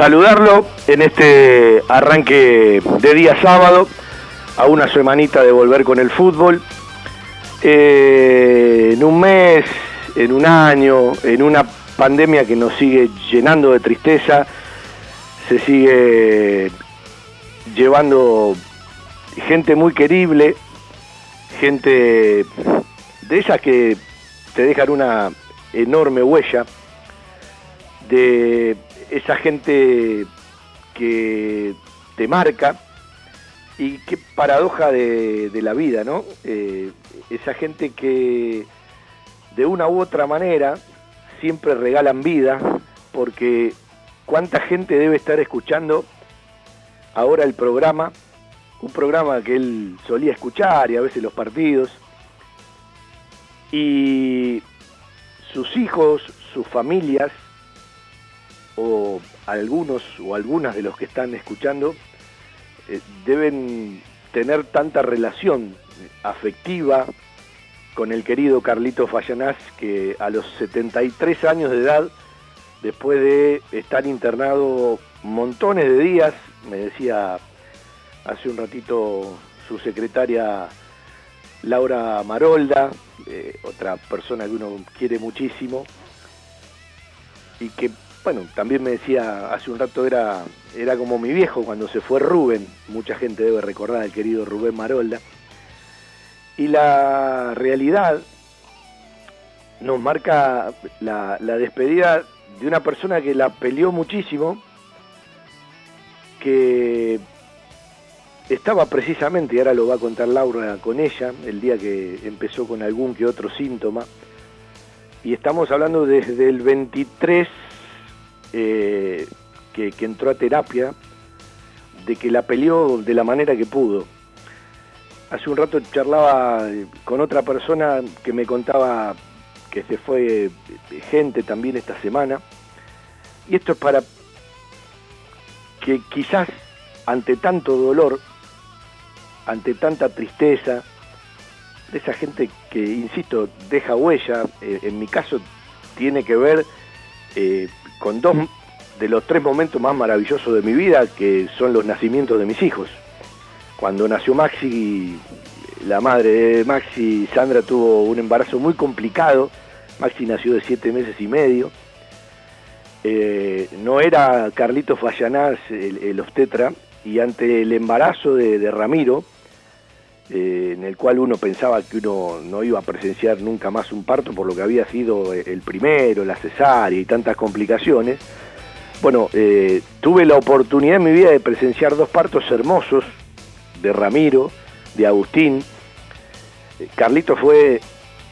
Saludarlo en este arranque de día sábado, a una semanita de volver con el fútbol. Eh, en un mes, en un año, en una pandemia que nos sigue llenando de tristeza, se sigue llevando gente muy querible, gente de esas que te dejan una enorme huella de esa gente que te marca y qué paradoja de, la vida, ¿no? Eh, esa gente que de una u otra manera siempre regalan vida, porque cuánta gente debe estar escuchando ahora el programa, un programa que él solía escuchar y a veces los partidos, y sus hijos, sus familias, o algunos o algunas de los que están escuchando eh, deben tener tanta relación afectiva con el querido Carlito Fallanás que a los 73 años de edad, después de estar internado montones de días, me decía hace un ratito su secretaria Laura Marolda, eh, otra persona que uno quiere muchísimo, y que bueno, también me decía hace un rato era, era como mi viejo cuando se fue Rubén, mucha gente debe recordar al querido Rubén Marolda, y la realidad nos marca la, la despedida de una persona que la peleó muchísimo, que estaba precisamente, y ahora lo va a contar Laura con ella, el día que empezó con algún que otro síntoma, y estamos hablando desde el 23 eh, que, entró a terapia, de que la peleó de la manera que pudo. Hace un rato charlaba con otra persona que me contaba que se fue eh, gente también esta semana. Y esto es para que quizás ante tanto dolor, ante tanta tristeza, de esa gente que, insisto, deja huella, eh, en mi caso tiene que ver con dos de los tres momentos más maravillosos de mi vida, que son los nacimientos de mis hijos. Cuando nació Maxi, la madre de Maxi, Sandra, tuvo un embarazo muy complicado. Maxi nació de siete meses y medio. Eh, no era Carlitos Fallanás el, obstetra, y ante el embarazo de Ramiro, eh, en el cual uno pensaba que uno no iba a presenciar nunca más un parto por lo que había sido eh, el primero, la cesárea y tantas complicaciones. Bueno, eh, tuve la oportunidad en mi vida de presenciar dos partos hermosos, de Ramiro, de Agustín. Carlito fue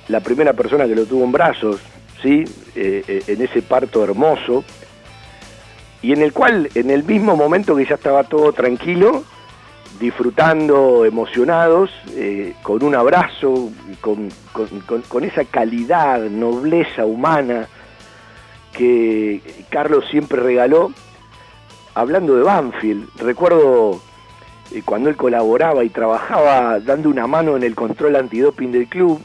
la primera persona que lo tuvo en brazos, ¿sí? en ese parto hermoso, y en el cual, en el mismo momento que ya estaba todo tranquilo, disfrutando, emocionados, eh, con un abrazo, con, con, esa calidad, nobleza humana que Carlos siempre regaló. Hablando de Banfield, recuerdo eh, cuando él colaboraba y trabajaba dando una mano en el control antidoping del club,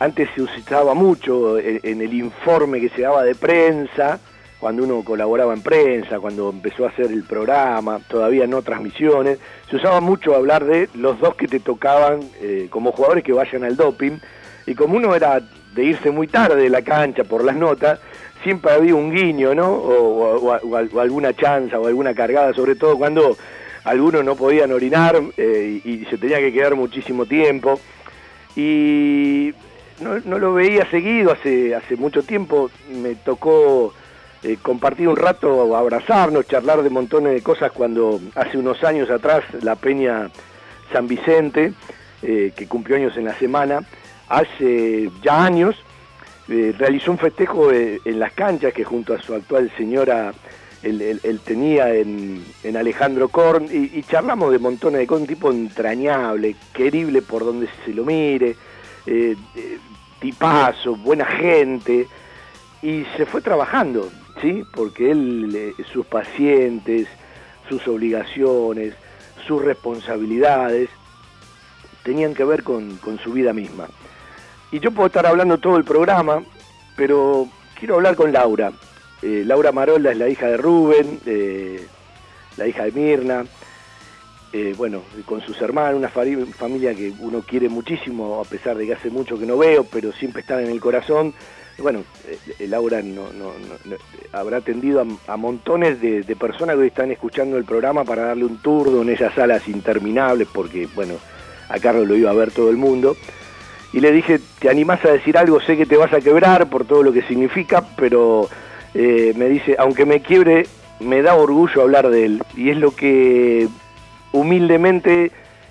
antes se usaba mucho eh, en el informe que se daba de prensa, cuando uno colaboraba en prensa, cuando empezó a hacer el programa, todavía no transmisiones, se usaba mucho hablar de los dos que te tocaban eh, como jugadores que vayan al doping, y como uno era de irse muy tarde de la cancha por las notas, siempre había un guiño, ¿no? O, alguna chanza o alguna cargada, sobre todo cuando algunos no podían orinar eh, y, se tenía que quedar muchísimo tiempo. Y no, lo veía seguido hace mucho tiempo, me tocó eh, compartir un rato, abrazarnos, charlar de montones de cosas cuando hace unos años atrás la Peña San Vicente, eh, que cumplió años en la semana, hace ya años, eh, realizó un festejo en las canchas que junto a su actual señora él, tenía en, Alejandro Korn y, charlamos de montones de cosas, un tipo entrañable, querible por donde se lo mire, tipazo, buena gente, y se fue trabajando. ¿Sí? Porque él, sus pacientes, sus obligaciones, sus responsabilidades, tenían que ver con, su vida misma. Y yo puedo estar hablando todo el programa, pero quiero hablar con Laura. eh, Laura Marola es la hija de Rubén, la hija de Mirna, eh, bueno, con sus hermanos, una familia que uno quiere muchísimo, a pesar de que hace mucho que no veo, pero siempre están en el corazón. Bueno, Laura no, habrá atendido a, montones de, personas que hoy están escuchando el programa para darle un turno en esas salas interminables, porque, bueno, a Carlos lo iba a ver todo el mundo y le dije, ¿te animás a decir algo? Sé que te vas a quebrar por todo lo que significa, pero eh, me dice, aunque me quiebre, me da orgullo hablar de él. Y es lo que humildemente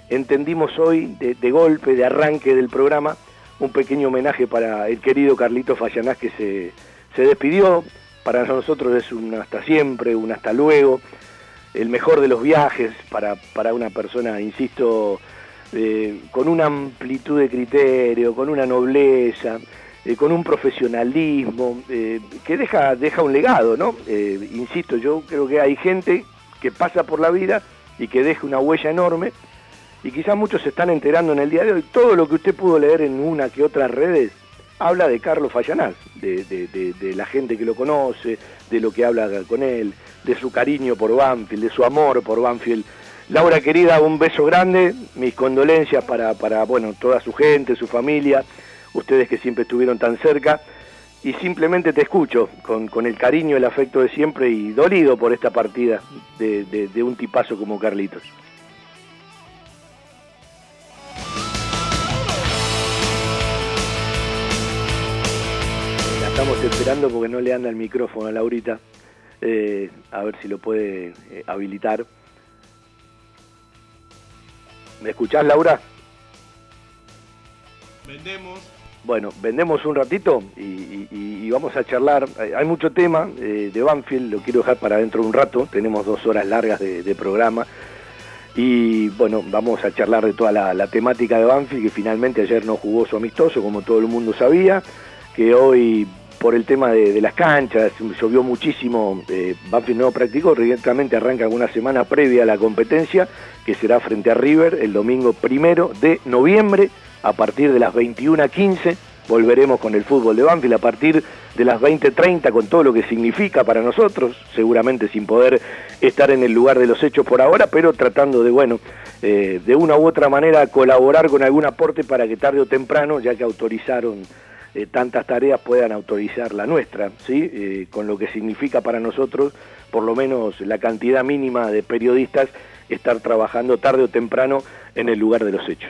entendimos hoy, de, golpe, de arranque del programa, un pequeño homenaje para el querido Carlito Fallanás que se, se despidió. Para nosotros es un hasta siempre, un hasta luego, el mejor de los viajes para, para una persona, insisto, eh, con una amplitud de criterio, con una nobleza, eh, con un profesionalismo eh, que deja, deja un legado, ¿no? insisto, yo creo que hay gente que pasa por la vida y que deja una huella enorme y quizás muchos se están enterando en el día de hoy. Todo lo que usted pudo leer en una que otras redes habla de Carlos Fallanás, de, la gente que lo conoce, de lo que habla con él, de su cariño por Banfield, de su amor por Banfield Laura querida, un beso grande, mis condolencias para, para bueno, toda su gente, su familia, ustedes que siempre estuvieron tan cerca, y simplemente te escucho con, el cariño, el afecto de siempre y dolido por esta partida de, un tipazo como Carlitos. Estamos esperando porque no le anda el micrófono a Laurita, eh, a ver si lo puede eh, habilitar. ¿Me escuchás, Laura? Vendemos. Bueno, vendemos un ratito y, vamos a charlar. Hay mucho tema eh, de Banfield, lo quiero dejar para dentro de un rato. Tenemos dos horas largas de, programa. Y bueno, vamos a charlar de toda la, temática de Banfield, que finalmente ayer no jugó su amistoso, como todo el mundo sabía, que hoy por el tema de, las canchas, llovió muchísimo, eh, Banfield no practicó, directamente arranca alguna semana previa a la competencia, que será frente a River el domingo primero de noviembre, a partir de las 21.15, volveremos con el fútbol de Banfield a partir de las 20.30 con todo lo que significa para nosotros, seguramente sin poder estar en el lugar de los hechos por ahora, pero tratando de, bueno, eh, de una u otra manera colaborar con algún aporte para que tarde o temprano, ya que autorizaron eh, tantas tareas puedan autorizar la nuestra, ¿sí? Eh, con lo que significa para nosotros, por lo menos la cantidad mínima de periodistas, estar trabajando tarde o temprano en el lugar de los hechos.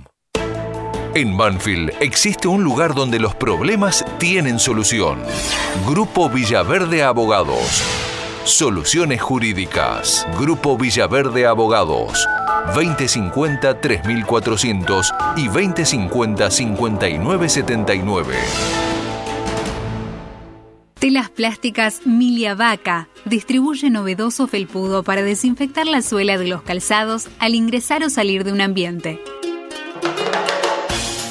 en Banfield existe un lugar donde los problemas tienen solución. Grupo Villaverde Abogados. Soluciones Jurídicas. Grupo Villaverde Abogados. 2050-3400 y 2050-5979. Telas plásticas Milia Vaca. Distribuye novedoso felpudo para desinfectar la suela de los calzados al ingresar o salir de un ambiente.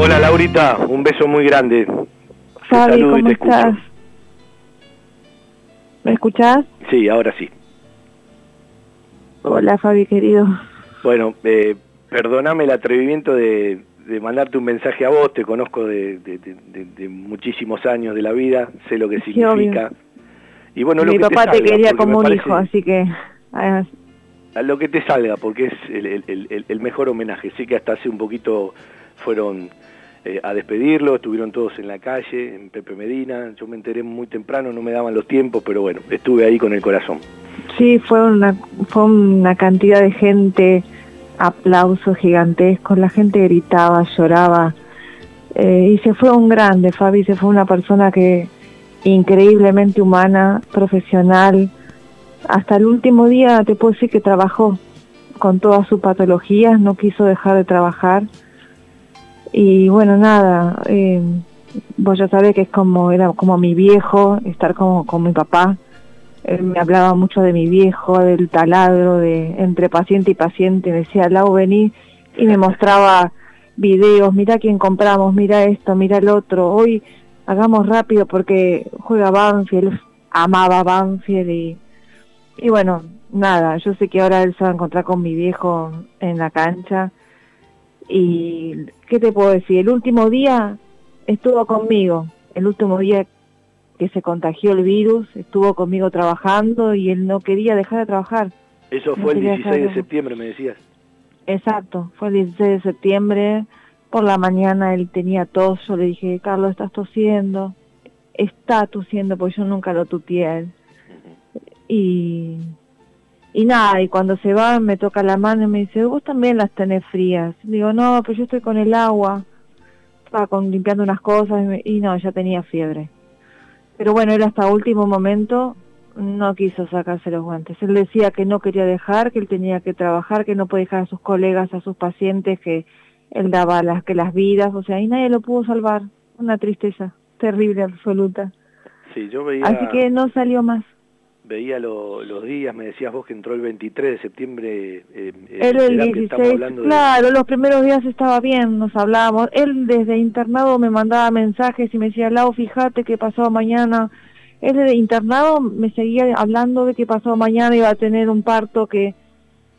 Hola Laurita, un beso muy grande. Fabi, ¿cómo estás? ¿Me escuchás? Sí, ahora sí. Hola Fabi, querido. Bueno, eh, perdóname el atrevimiento de, mandarte un mensaje a vos, te conozco de, muchísimos años de la vida, sé lo que significa. Y bueno, Mi papá te, quería como un hijo, así que... a lo que te salga, porque es el mejor homenaje. Sí que hasta hace un poquito fueron eh, a despedirlo, estuvieron todos en la calle, en Pepe Medina, yo me enteré muy temprano, no me daban los tiempos, pero bueno, estuve ahí con el corazón. Sí, fue una, fue una cantidad de gente, aplausos gigantescos, la gente gritaba, lloraba, eh, y se fue un grande, Fabi, se fue una persona que increíblemente humana, profesional, hasta el último día te puedo decir que trabajó con todas sus patologías, no quiso dejar de trabajar, y bueno, nada, eh, vos ya sabés que es como, era como mi viejo, estar como con mi papá. Él me hablaba mucho de mi viejo, del taladro, de entre paciente y paciente. Me decía, Lau, vení, y me mostraba videos, mira quién compramos, mira esto, mira el otro. Hoy hagamos rápido porque juega Banfield, amaba Banfield y, y bueno, nada, yo sé que ahora él se va a encontrar con mi viejo en la cancha y, ¿qué te puedo decir? El último día estuvo conmigo, el último día que se contagió el virus, estuvo conmigo trabajando y él no quería dejar de trabajar. Eso fue el 16 de septiembre, me decías. Exacto, fue el 16 de septiembre. Por la mañana él tenía tos, yo le dije, Carlos, estás tosiendo. Está tosiendo, porque yo nunca lo tuteé a él. Y y nada, y cuando se va me toca la mano y me dice, vos también las tenés frías. Digo, no, pero yo estoy con el agua. Estaba con, limpiando unas cosas y, no, ya tenía fiebre. Pero bueno, él hasta último momento no quiso sacarse los guantes. Él decía que no quería dejar, que él tenía que trabajar, que no podía dejar a sus colegas, a sus pacientes, que él daba las, que las vidas, o sea, y nadie lo pudo salvar. Una tristeza terrible, absoluta. Sí, yo veía... Así que no salió más veía los días, me decías vos que entró el 23 de septiembre. Eh, él el 16, claro, los primeros días estaba bien, nos hablábamos. Él desde internado me mandaba mensajes y me decía, Lau, fíjate que pasó mañana. Él desde internado me seguía hablando de que pasó mañana iba a tener un parto, que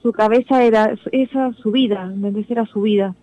su cabeza era esa su vida, era su vida.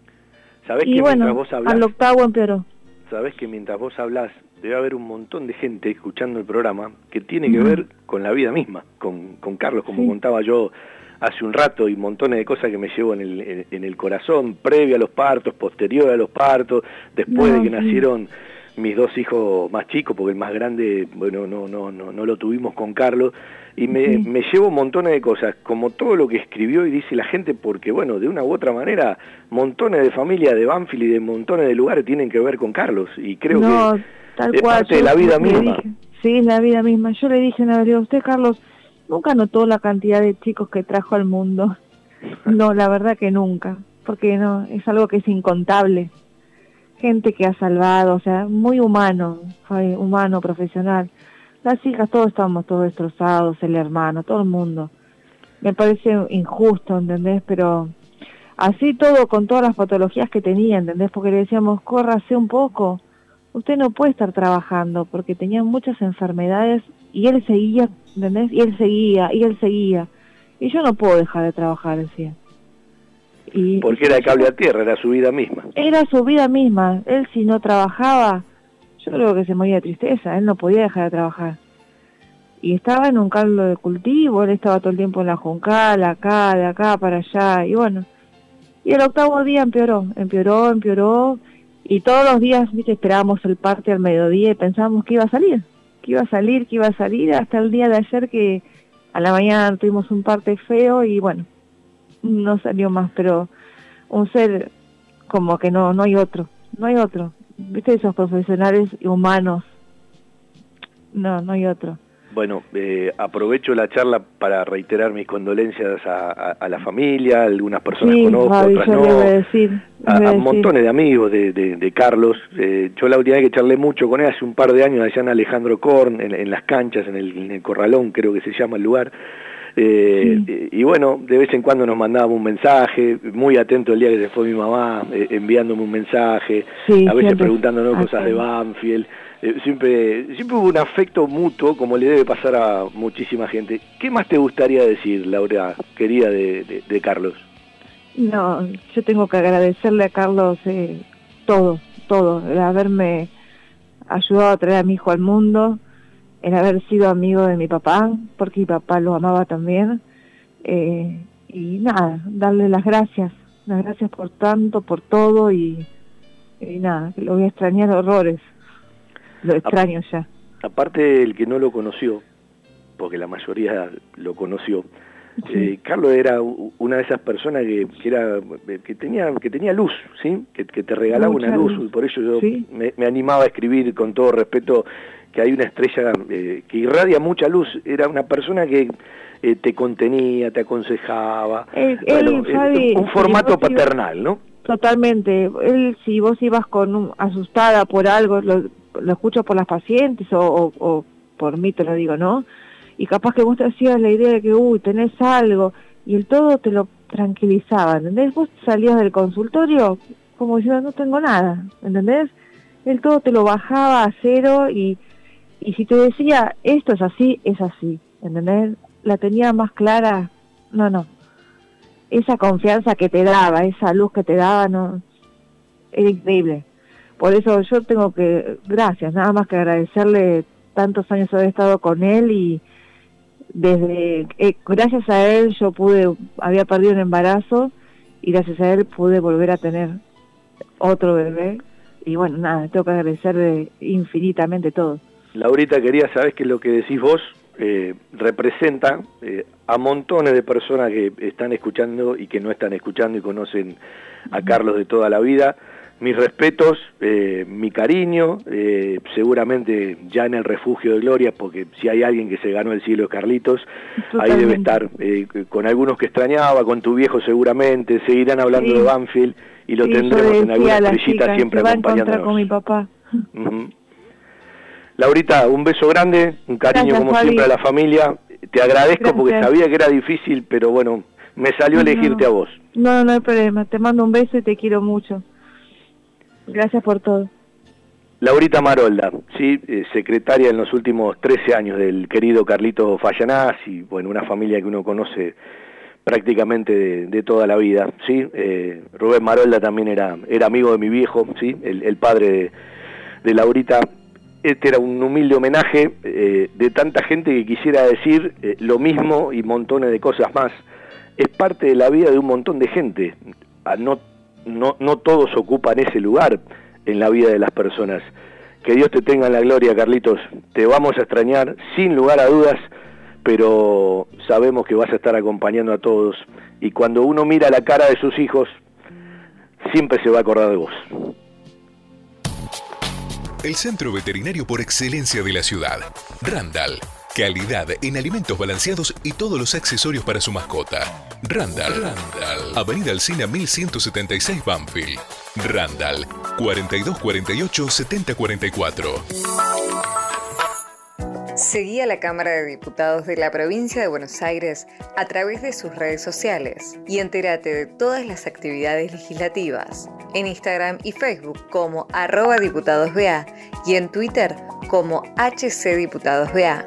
¿Sabés y que bueno, vos hablás, al octavo empeoró. Sabés que mientras vos hablas debe haber un montón de gente escuchando el programa que tiene que ver con la vida misma, con, con Carlos, como contaba yo hace un rato, y montones de cosas que me llevo en el, en, el corazón, previo a los partos, posterior a los partos, después de que nacieron mis dos hijos más chicos, porque el más grande, bueno, no, no, no, no lo tuvimos con Carlos, y me, me llevo montones de cosas, como todo lo que escribió y dice la gente, porque bueno, de una u otra manera, montones de familias de Banfield y de montones de lugares tienen que ver con Carlos, y creo que Tal cual. Parte de la vida misma. sí, la vida misma. Yo le dije a usted, Carlos, nunca notó la cantidad de chicos que trajo al mundo. No, la verdad que nunca, porque no, es algo que es incontable. Gente que ha salvado, o sea, muy humano, humano, profesional. Las hijas, todos estamos todos destrozados, el hermano, todo el mundo. Me parece injusto, ¿entendés? Pero así todo, con todas las patologías que tenía, ¿entendés? Porque le decíamos, córrase un poco, usted no puede estar trabajando porque tenía muchas enfermedades y él seguía, ¿entendés? Y él seguía, y él seguía. Y yo no puedo dejar de trabajar, decía. Y, porque era el cable a tierra, era su vida misma. Era su vida misma. Él si no trabajaba, yo creo que se moría de tristeza, él no podía dejar de trabajar. Y estaba en un caldo de cultivo, él estaba todo el tiempo en la juncal, acá, de acá, para allá, y bueno. Y el octavo día empeoró, empeoró, empeoró, y todos los días ¿viste? esperábamos el parte al mediodía y pensábamos que iba a salir, que iba a salir, que iba a salir, hasta el día de ayer que a la mañana tuvimos un parte feo y bueno, no salió más, pero un ser como que no, no hay otro, no hay otro. ¿Viste esos profesionales humanos? No, no hay otro. Bueno, eh, aprovecho la charla para reiterar mis condolencias a, la familia, algunas personas conozco, otras no, decir, a, montones de amigos de, Carlos. Eh, yo la última vez que charlé mucho con él, hace un par de años, allá en Alejandro Korn, en, las canchas, en el, Corralón, creo que se llama el lugar. Eh, y, bueno, de vez en cuando nos mandaba un mensaje, muy atento el día que se fue mi mamá, enviándome un mensaje, a veces preguntándonos cosas de Banfield. Eh, siempre, siempre hubo un afecto mutuo, como le debe pasar a muchísima gente. ¿Qué más te gustaría decir, Laura, querida de, Carlos? No, yo tengo que agradecerle a Carlos eh, todo, todo, el haberme ayudado a traer a mi hijo al mundo, el haber sido amigo de mi papá, porque mi papá lo amaba también, eh, y nada, darle las gracias, las gracias por tanto, por todo, y, y nada, lo voy a extrañar horrores lo extraño ya. Aparte el que no lo conoció, porque la mayoría lo conoció, eh, Carlos era una de esas personas que, era que tenía que tenía luz, ¿sí? Que, te regalaba una luz, y por eso yo me, animaba a escribir con todo respeto que hay una estrella eh, que irradia mucha luz, era una persona que eh, te contenía, te aconsejaba, un formato paternal, ¿no? Totalmente. Él, si vos ibas con asustada por algo, lo, lo escucho por las pacientes o, por mí te lo digo, ¿no? Y capaz que vos te hacías la idea de que, uy, tenés algo, y el todo te lo tranquilizaba, ¿entendés? Vos salías del consultorio como diciendo, no tengo nada, ¿entendés? El todo te lo bajaba a cero y, y si te decía, esto es así, es así, ¿entendés? La tenía más clara, no, no. Esa confianza que te daba, esa luz que te daba, no, era increíble. Por eso yo tengo que, gracias, nada más que agradecerle tantos años haber estado con él y desde, eh, gracias a él yo pude, había perdido un embarazo y gracias a él pude volver a tener otro bebé. Y bueno, nada, tengo que agradecerle infinitamente todo. Laurita, quería saber que lo que decís vos eh, representa eh, a montones de personas que están escuchando y que no están escuchando y conocen a Carlos de toda la vida mis respetos, eh, mi cariño, eh, seguramente ya en el refugio de Gloria, porque si hay alguien que se ganó el cielo es Carlitos, ahí debe estar, eh, con algunos que extrañaba, con tu viejo seguramente, seguirán hablando de Banfield y lo tendremos en alguna estrellita siempre acompañándonos. con mi papá. Laurita, un beso grande, un cariño como siempre a la familia, te agradezco porque sabía que era difícil, pero bueno, me salió elegirte a vos. No, no hay problema, te mando un beso y te quiero mucho. Gracias por todo. Laurita Marolda, sí, eh, secretaria en los últimos 13 años del querido Carlito Fallanás y bueno, una familia que uno conoce prácticamente de, toda la vida, sí. Eh, Rubén Marolda también era, era amigo de mi viejo, sí, el, padre de, Laurita. Este era un humilde homenaje eh, de tanta gente que quisiera decir lo mismo y montones de cosas más. Es parte de la vida de un montón de gente. A no no, no todos ocupan ese lugar en la vida de las personas. Que Dios te tenga en la gloria, Carlitos. Te vamos a extrañar, sin lugar a dudas, pero sabemos que vas a estar acompañando a todos. Y cuando uno mira la cara de sus hijos, siempre se va a acordar de vos. El centro veterinario por excelencia de la ciudad, Randall Calidad en alimentos balanceados y todos los accesorios para su mascota. Randall. Randall. Avenida Alcina 1176 Banfield. Randall 4248 7044. Seguí a la Cámara de Diputados de la provincia de Buenos Aires a través de sus redes sociales y entérate de todas las actividades legislativas en Instagram y Facebook como arroba diputadosBA y en Twitter como HCDiputadosBA.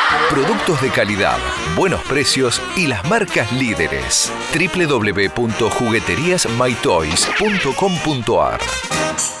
Productos de calidad, buenos precios y las marcas líderes. www.jugueteriasmytoys.com.ar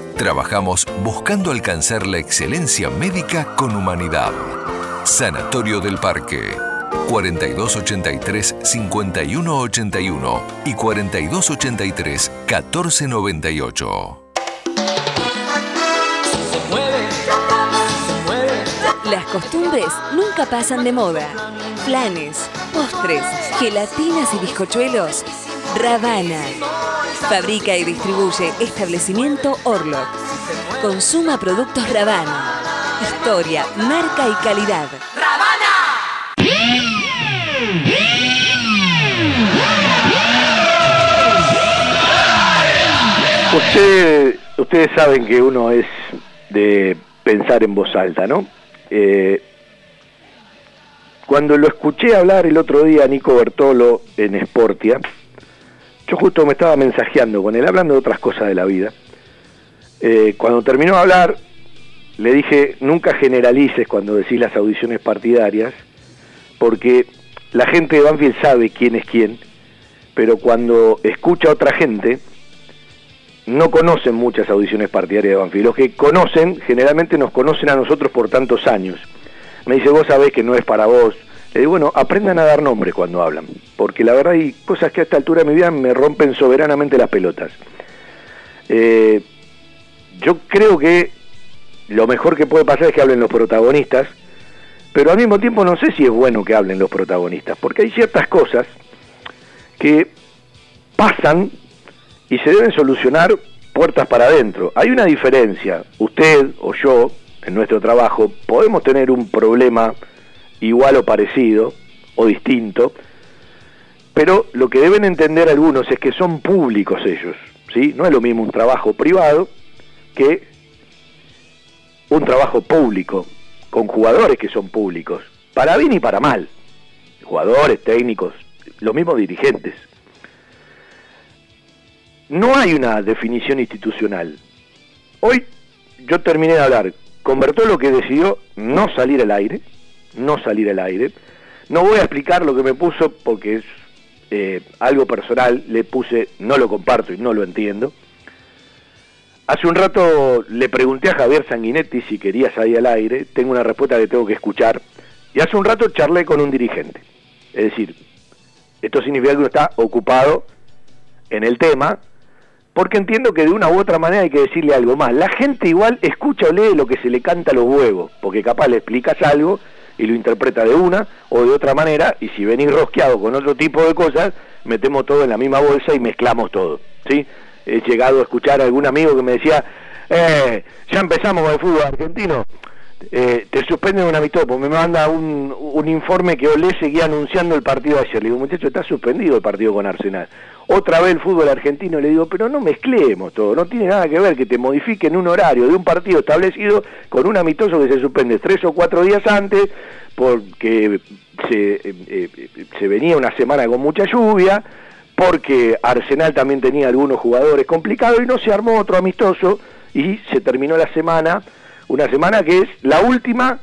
Trabajamos buscando alcanzar la excelencia médica con humanidad. Sanatorio del Parque. 4283-5181 y 4283-1498. Las costumbres nunca pasan de moda. Planes, postres, gelatinas y bizcochuelos. Ravana Fabrica y distribuye establecimiento Orlok. Consuma productos Ravana. Historia, marca y calidad. ¡Ravana! ustedes saben que uno es de pensar en voz alta, ¿no? Eh, cuando lo escuché hablar el otro día a Nico Bertolo en Sportia, yo justo me estaba mensajeando con él, hablando de otras cosas de la vida. Eh, cuando terminó de hablar, le dije, nunca generalices cuando decís las audiciones partidarias, porque la gente de Banfield sabe quién es quién, pero cuando escucha a otra gente, no conocen muchas audiciones partidarias de Banfield. Los que conocen, generalmente nos conocen a nosotros por tantos años. Me dice, vos sabés que no es para vos, le digo, bueno, aprendan a dar nombre cuando hablan, porque la verdad hay cosas que a esta altura de mi vida me rompen soberanamente las pelotas. Eh, yo creo que lo mejor que puede pasar es que hablen los protagonistas, pero al mismo tiempo no sé si es bueno que hablen los protagonistas, porque hay ciertas cosas que pasan y se deben solucionar puertas para adentro. Hay una diferencia, usted o yo, en nuestro trabajo, podemos tener un problema igual o parecido o distinto, pero lo que deben entender algunos es que son públicos ellos, ¿sí? No es lo mismo un trabajo privado que un trabajo público, con jugadores que son públicos, para bien y para mal, jugadores, técnicos, los mismos dirigentes. No hay una definición institucional. Hoy yo terminé de hablar con lo que decidió no salir al aire, no salir al aire. No voy a explicar lo que me puso porque es eh, algo personal, le puse no lo comparto y no lo entiendo. Hace un rato le pregunté a Javier Sanguinetti si quería salir al aire, tengo una respuesta que tengo que escuchar, y hace un rato charlé con un dirigente. Es decir, esto significa que uno está ocupado en el tema, porque entiendo que de una u otra manera hay que decirle algo más. La gente igual escucha o lee lo que se le canta a los huevos, porque capaz le explicas algo y lo interpreta de una o de otra manera, y si venís rosqueado con otro tipo de cosas, metemos todo en la misma bolsa y mezclamos todo, ¿sí? He llegado a escuchar a algún amigo que me decía, eh, ya empezamos con el fútbol argentino, eh, te suspenden un amistoso, me manda un, un informe que Olé seguía anunciando el partido ayer. Le digo, muchacho, está suspendido el partido con Arsenal. Otra vez el fútbol argentino, le digo, pero no mezclemos todo, no tiene nada que ver que te modifiquen un horario de un partido establecido con un amistoso que se suspende tres o cuatro días antes porque se, eh, eh, se venía una semana con mucha lluvia, porque Arsenal también tenía algunos jugadores complicados y no se armó otro amistoso y se terminó la semana una semana que es la última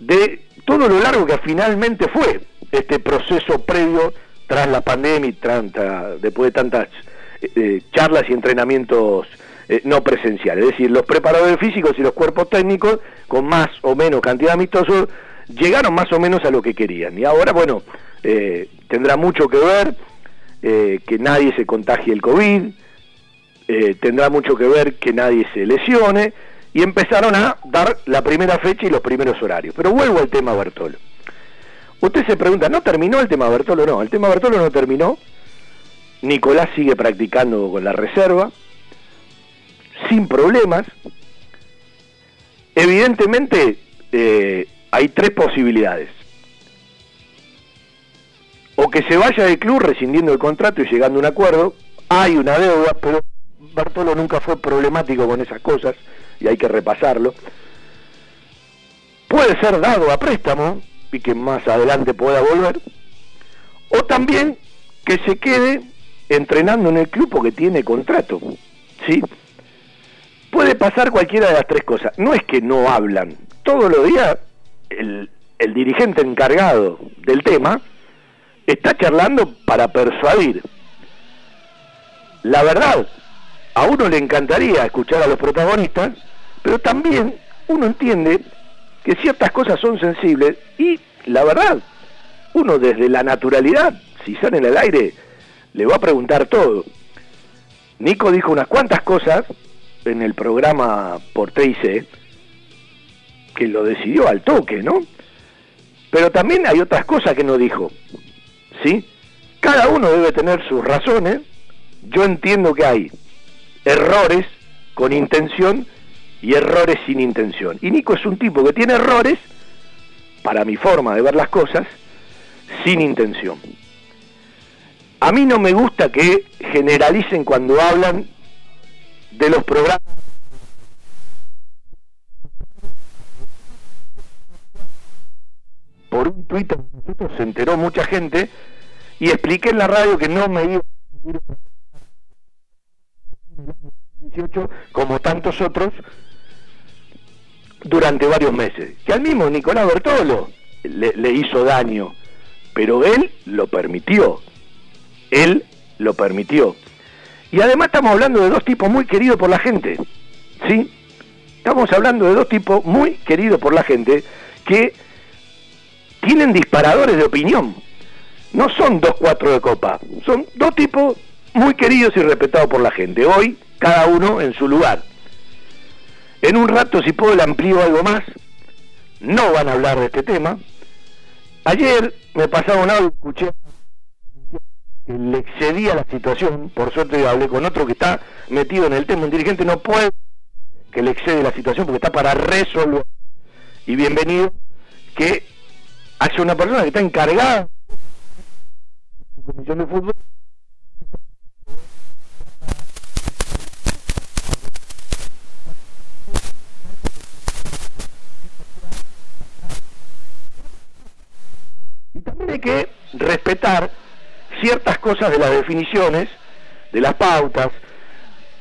de todo lo largo que finalmente fue este proceso previo tras la pandemia y después de tantas eh, eh, charlas y entrenamientos eh, no presenciales. Es decir, los preparadores físicos y los cuerpos técnicos, con más o menos cantidad de amistosos, llegaron más o menos a lo que querían. Y ahora, bueno, tendrá mucho que ver que nadie se contagie el COVID, tendrá mucho que ver que nadie se lesione, y empezaron a dar la primera fecha y los primeros horarios. Pero vuelvo al tema Bertolo. Usted se pregunta, ¿no terminó el tema Bertolo? No, el tema Bertolo no terminó. Nicolás sigue practicando con la reserva, sin problemas. Evidentemente eh, hay tres posibilidades. O que se vaya del club rescindiendo el contrato y llegando a un acuerdo. Hay una deuda, pero Bertolo nunca fue problemático con esas cosas y hay que repasarlo. puede ser dado a préstamo y que más adelante pueda volver, o también que se quede entrenando en el club porque tiene contrato, ¿sí? Puede pasar cualquiera de las tres cosas. No es que no hablan. Todos los días el, el dirigente encargado del tema está charlando para persuadir. La verdad, a uno le encantaría escuchar a los protagonistas, pero también uno entiende que ciertas cosas son sensibles y la verdad, uno desde la naturalidad, si sale en el aire, le va a preguntar todo. Nico dijo unas cuantas cosas en el programa por TIC que lo decidió al toque, ¿no? Pero también hay otras cosas que no dijo, ¿sí? Cada uno debe tener sus razones. Yo entiendo que hay errores con intención y errores sin intención. Y Nico es un tipo que tiene errores, para mi forma de ver las cosas, sin intención. A mí no me gusta que generalicen cuando hablan de los programas. Por un Twitter se enteró mucha gente y expliqué en la radio que no me iba a como tantos otros durante varios meses. Que al mismo Nicolás Bertolo le, le hizo daño, pero él lo permitió. Él lo permitió. Y además estamos hablando de dos tipos muy queridos por la gente. ¿Sí? Estamos hablando de dos tipos muy queridos por la gente que tienen disparadores de opinión. No son dos cuatro de copa, son dos tipos muy queridos y respetados por la gente. Hoy, cada uno en su lugar. En un rato, si puedo, le amplío algo más. No van a hablar de este tema. Ayer me pasaba un audio, escuché que le excedía la situación. Por suerte hablé con otro que está metido en el tema. Un dirigente no puede que le excede la situación porque está para resolver. Y bienvenido que haya una persona que está encargada de la comisión de fútbol Tiene que respetar ciertas cosas de las definiciones, de las pautas,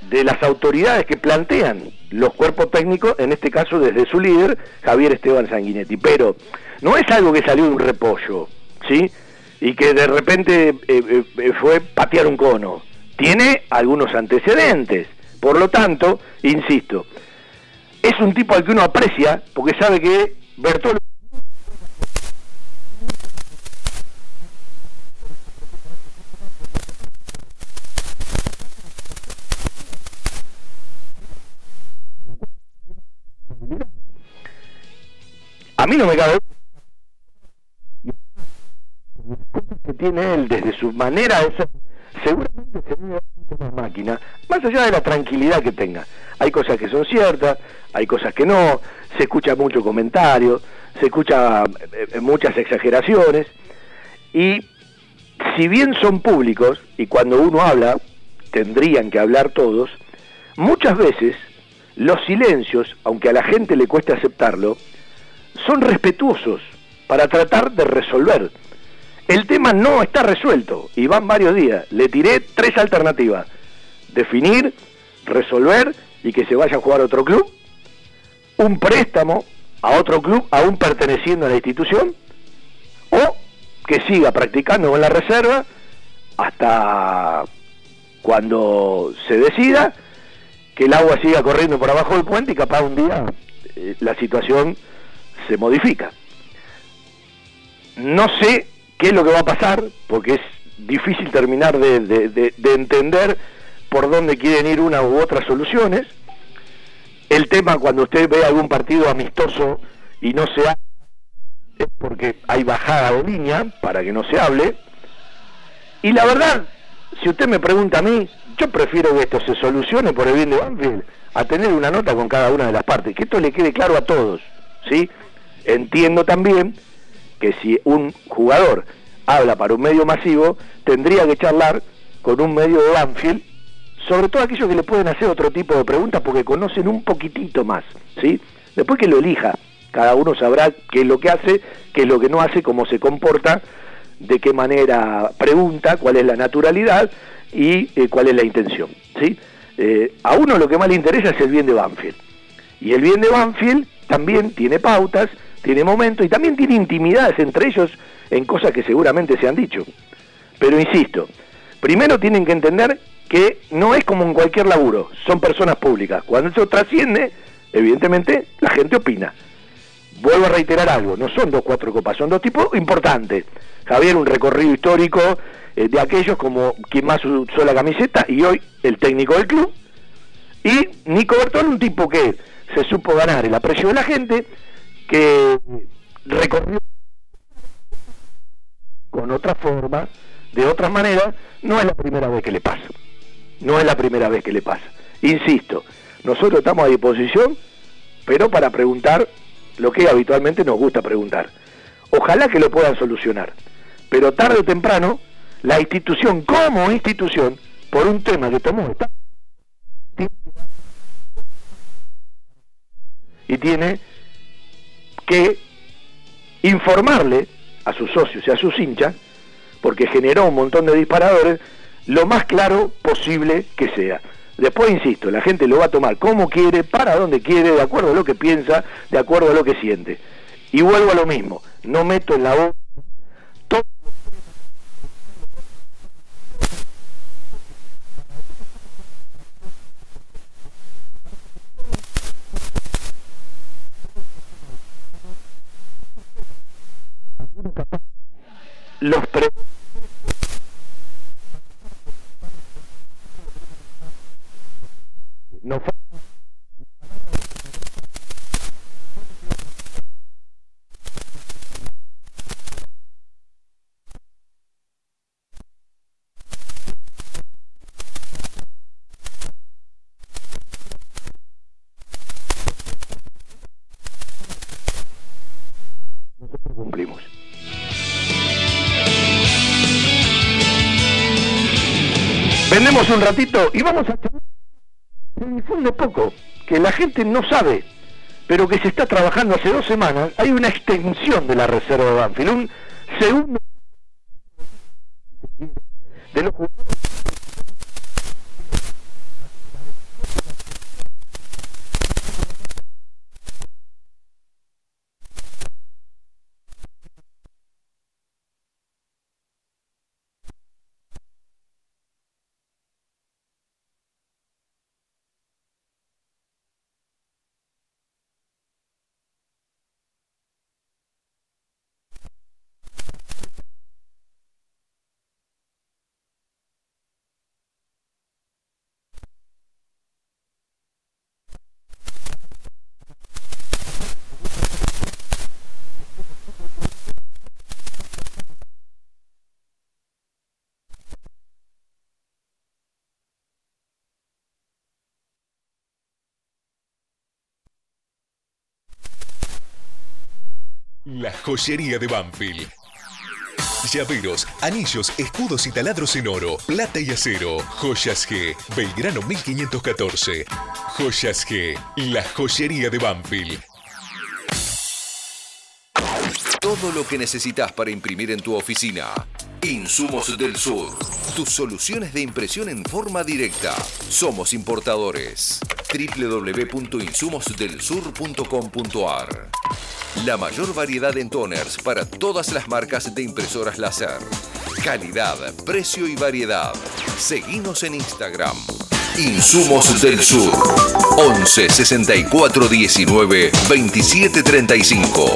de las autoridades que plantean los cuerpos técnicos, en este caso desde su líder, Javier Esteban Sanguinetti. Pero no es algo que salió de un repollo, ¿sí? Y que de repente eh, eh, eh, fue patear un cono. Tiene algunos antecedentes. Por lo tanto, insisto, es un tipo al que uno aprecia porque sabe que Bertolo A mí no me cabe que tiene él desde su manera de ser, seguramente se mueve mucho más máquina, más allá de la tranquilidad que tenga. Hay cosas que son ciertas, hay cosas que no, se escucha mucho comentario, se escucha eh, muchas exageraciones, y si bien son públicos, y cuando uno habla, tendrían que hablar todos, muchas veces los silencios, aunque a la gente le cueste aceptarlo, son respetuosos para tratar de resolver. El tema no está resuelto y van varios días. Le tiré tres alternativas. Definir, resolver y que se vaya a jugar a otro club. Un préstamo a otro club aún perteneciendo a la institución. O que siga practicando con la reserva hasta cuando se decida que el agua siga corriendo por abajo del puente y capaz un día eh, la situación se modifica. No sé qué es lo que va a pasar, porque es difícil terminar de, entender por dónde quieren ir una u otras soluciones. El tema cuando usted ve algún partido amistoso y no se habla, es porque hay bajada de línea para que no se hable. Y la verdad, si usted me pregunta a mí, yo prefiero que esto se solucione por el bien de Banfield a tener una nota con cada una de las partes, que esto le quede claro a todos, ¿sí? Entiendo también que si un jugador habla para un medio masivo, tendría que charlar con un medio de Banfield, sobre todo aquellos que le pueden hacer otro tipo de preguntas porque conocen un poquitito más, ¿sí? Después que lo elija Cada uno sabrá qué es lo que hace, qué es lo que no hace, cómo se comporta, de qué manera pregunta, cuál es la naturalidad y eh, cuál es la intención. ¿sí? Eh, a uno lo que más le interesa es el bien de Banfield. Y el bien de Banfield también tiene pautas, tiene momentos y también tiene intimidades entre ellos en cosas que seguramente se han dicho. Pero insisto, primero tienen que entender que no es como en cualquier laburo, son personas públicas. Cuando eso trasciende, evidentemente la gente opina. Vuelvo a reiterar algo, no son dos cuatro copas, son dos tipos importantes. Javier, un recorrido histórico eh, de aquellos como quien más usó la camiseta y hoy el técnico del club. Y Nico Bertón, un tipo que se supo ganar el aprecio de la gente, que recorrió con otra forma, de otra manera, no es la primera vez que le pasa. No es la primera vez que le pasa. Insisto, nosotros estamos a disposición, pero para preguntar lo que habitualmente nos gusta preguntar. Ojalá que lo puedan solucionar, pero tarde o temprano, la institución como institución, por un tema que tomó y tiene que informarle a sus socios y a sus hinchas, porque generó un montón de disparadores, lo más claro posible que sea. Después, insisto, la gente lo va a tomar como quiere, para donde quiere, de acuerdo a lo que piensa, de acuerdo a lo que siente. Y vuelvo a lo mismo, no meto en la voz los pre no un ratito y vamos a... Se difunde poco, que la gente no sabe, pero que se está trabajando hace dos semanas. Hay una extensión de la reserva de Banfield, un segundo de los jugadores La joyería de Banfield. Llaveros, anillos, escudos y taladros en oro, plata y acero. Joyas G, Belgrano 1514. Joyas G, la joyería de Banfield. Todo lo que necesitas para imprimir en tu oficina. Insumos del Sur. Tus soluciones de impresión en forma directa. Somos importadores. www.insumosdelsur.com.ar La mayor variedad en toners para todas las marcas de impresoras láser. Calidad, precio y variedad. Seguinos en Instagram. Insumos del Sur. 11 64 19 27 35.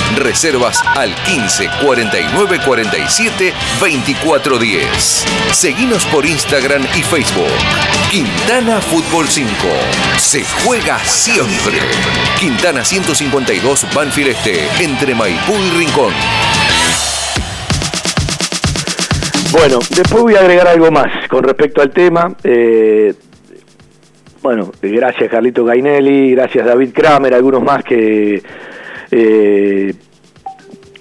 Reservas al 15 49 47 24 10. Seguinos por Instagram y Facebook. Quintana Fútbol 5. Se juega siempre. Quintana 152 Banfield Este, entre Maipú y Rincón. Bueno, después voy a agregar algo más con respecto al tema. Eh, bueno, gracias Carlito Gainelli, gracias David Kramer, algunos más que eh,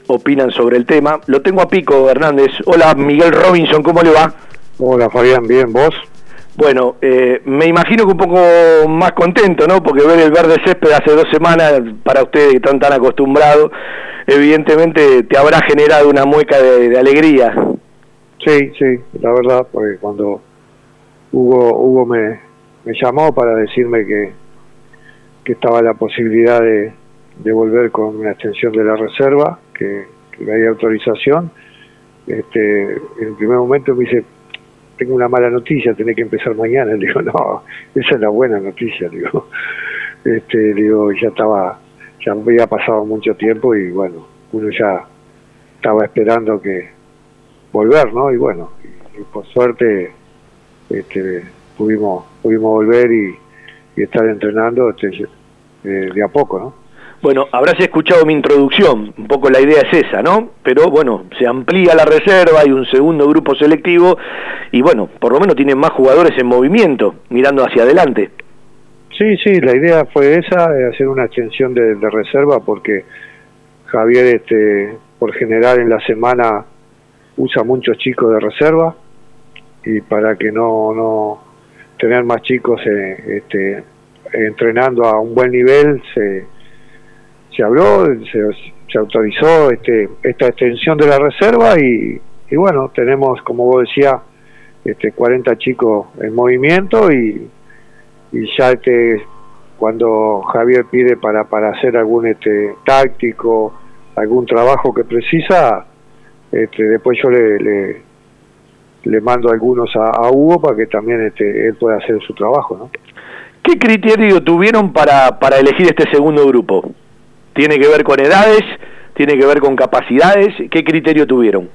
opinan sobre el tema. Lo tengo a Pico Hernández. Hola Miguel Robinson, ¿cómo le va? Hola Fabián, bien, ¿vos? Bueno, eh, me imagino que un poco más contento, ¿no? Porque ver el verde césped hace dos semanas, para ustedes que están tan acostumbrados, evidentemente te habrá generado una mueca de, alegría. Sí, sí, la verdad, porque cuando Hugo, Hugo me, me llamó para decirme que, que estaba la posibilidad de, de volver con una extensión de la reserva, que, que autorización. Este, en el primer momento me dice, tengo una mala noticia, tenés que empezar mañana. Le digo, no, esa es la buena noticia. digo, este, digo, ya estaba, ya había pasado mucho tiempo y bueno, uno ya estaba esperando que volver, ¿no? Y bueno, y, por suerte este, pudimos, pudimos volver y, estar entrenando este, eh, de a poco, ¿no? Bueno, habrás escuchado mi introducción, un poco la idea es esa, ¿no? Pero bueno, se amplía la reserva, hay un segundo grupo selectivo y bueno, por lo menos tienen más jugadores en movimiento, mirando hacia adelante. Sí, sí, la idea fue esa, de hacer una extensión de, reserva porque Javier, este, por general en la semana usa muchos chicos de reserva y para que no, no tener más chicos eh, este, entrenando a un buen nivel se se habló, se, autorizó este, esta extensión de la reserva y, bueno, tenemos, como vos decías, este, 40 chicos en movimiento y, ya este, cuando Javier pide para, para hacer algún este, táctico, algún trabajo que precisa, este, después yo le, le, mando algunos a, Hugo para que también este, él pueda hacer su trabajo. ¿no? ¿Qué criterio tuvieron para elegir este segundo grupo? ¿Tiene que ver con edades? ¿Tiene que ver con capacidades? ¿Qué criterio tuvieron?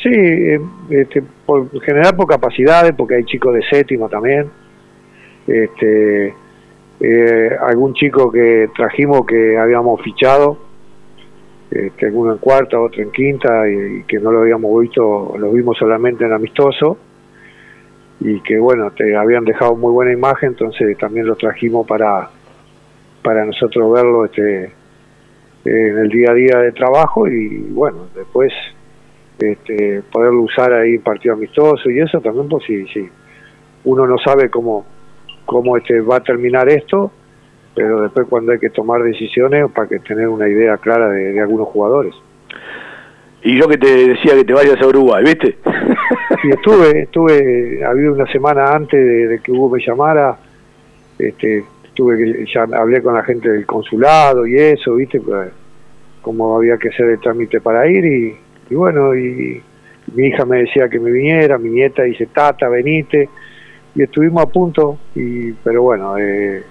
Sí, eh, este, por general por capacidades, porque hay chicos de séptimo también. Este, eh, algún chico que trajimos que habíamos fichado, este, alguno en cuarta, otro en quinta, y, que no lo habíamos visto, lo vimos solamente en amistoso, y que bueno, te habían dejado muy buena imagen, entonces también lo trajimos para para nosotros verlo este, en el día a día de trabajo y bueno, después este, poderlo usar ahí en partido amistoso y eso también, pues sí, sí. Uno no sabe cómo, cómo este, va a terminar esto, pero después cuando hay que tomar decisiones para que tener una idea clara de, algunos jugadores. Y yo que te decía que te vayas a Uruguay, ¿viste? Sí, estuve, estuve, había una semana antes de, de que Hugo me llamara, este, tuve que ya hablé con la gente del consulado y eso, viste, pues, como había que hacer el trámite para ir y, bueno, y mi hija me decía que me viniera, mi nieta dice, tata, venite, y estuvimos a punto, y pero bueno, eh,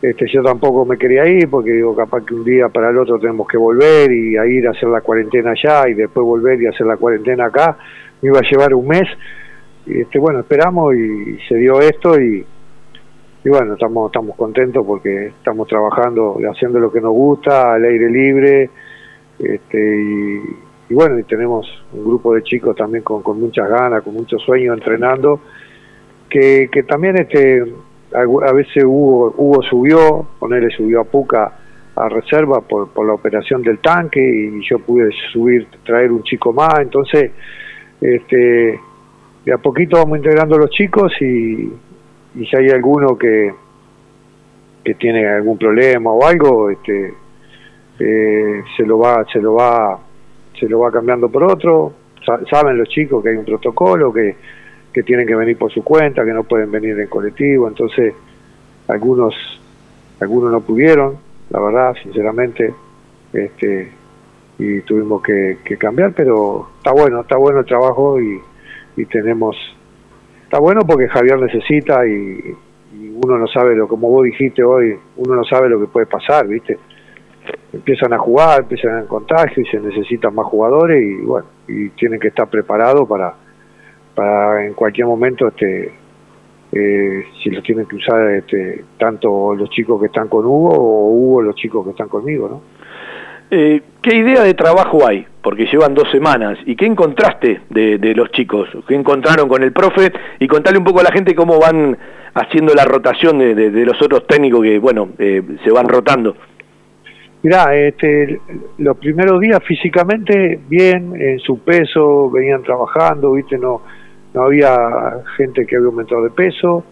este yo tampoco me quería ir porque digo, capaz que un día para el otro tenemos que volver y a ir a hacer la cuarentena allá y después volver y hacer la cuarentena acá, me iba a llevar un mes, y este bueno, esperamos y se dio esto y y bueno, estamos, estamos contentos porque estamos trabajando, haciendo lo que nos gusta, al aire libre, este, y, bueno, y tenemos un grupo de chicos también con, con muchas ganas, con muchos sueños entrenando, que, que también este, a, veces Hugo, Hugo subió, ponerle subió a Puca a reserva por, por la operación del tanque y yo pude subir, traer un chico más, entonces este, de a poquito vamos integrando los chicos y y si hay alguno que, que tiene algún problema o algo, este, eh, se lo va, se lo va, se lo va cambiando por otro. saben los chicos que hay un protocolo, que, que tienen que venir por su cuenta, que no pueden venir en colectivo, entonces algunos, algunos no pudieron, la verdad, sinceramente, este, y tuvimos que, que cambiar, pero está bueno, está bueno el trabajo y, y tenemos está bueno porque Javier necesita y, uno no sabe lo, como vos dijiste hoy, uno no sabe lo que puede pasar, ¿viste? Empiezan a jugar, empiezan a contagio y se necesitan más jugadores y bueno, y tienen que estar preparados para, para en cualquier momento este, eh, si los tienen que usar este, tanto los chicos que están con Hugo o Hugo los chicos que están conmigo, ¿no? Eh, ¿Qué idea de trabajo hay? Porque llevan dos semanas. ¿Y qué encontraste de, los chicos? ¿Qué encontraron con el profe? Y contarle un poco a la gente cómo van haciendo la rotación de, los otros técnicos que, bueno, eh, se van rotando. Mirá, este, los primeros días físicamente bien, en su peso, venían trabajando, viste, no, no había gente que había aumentado de peso.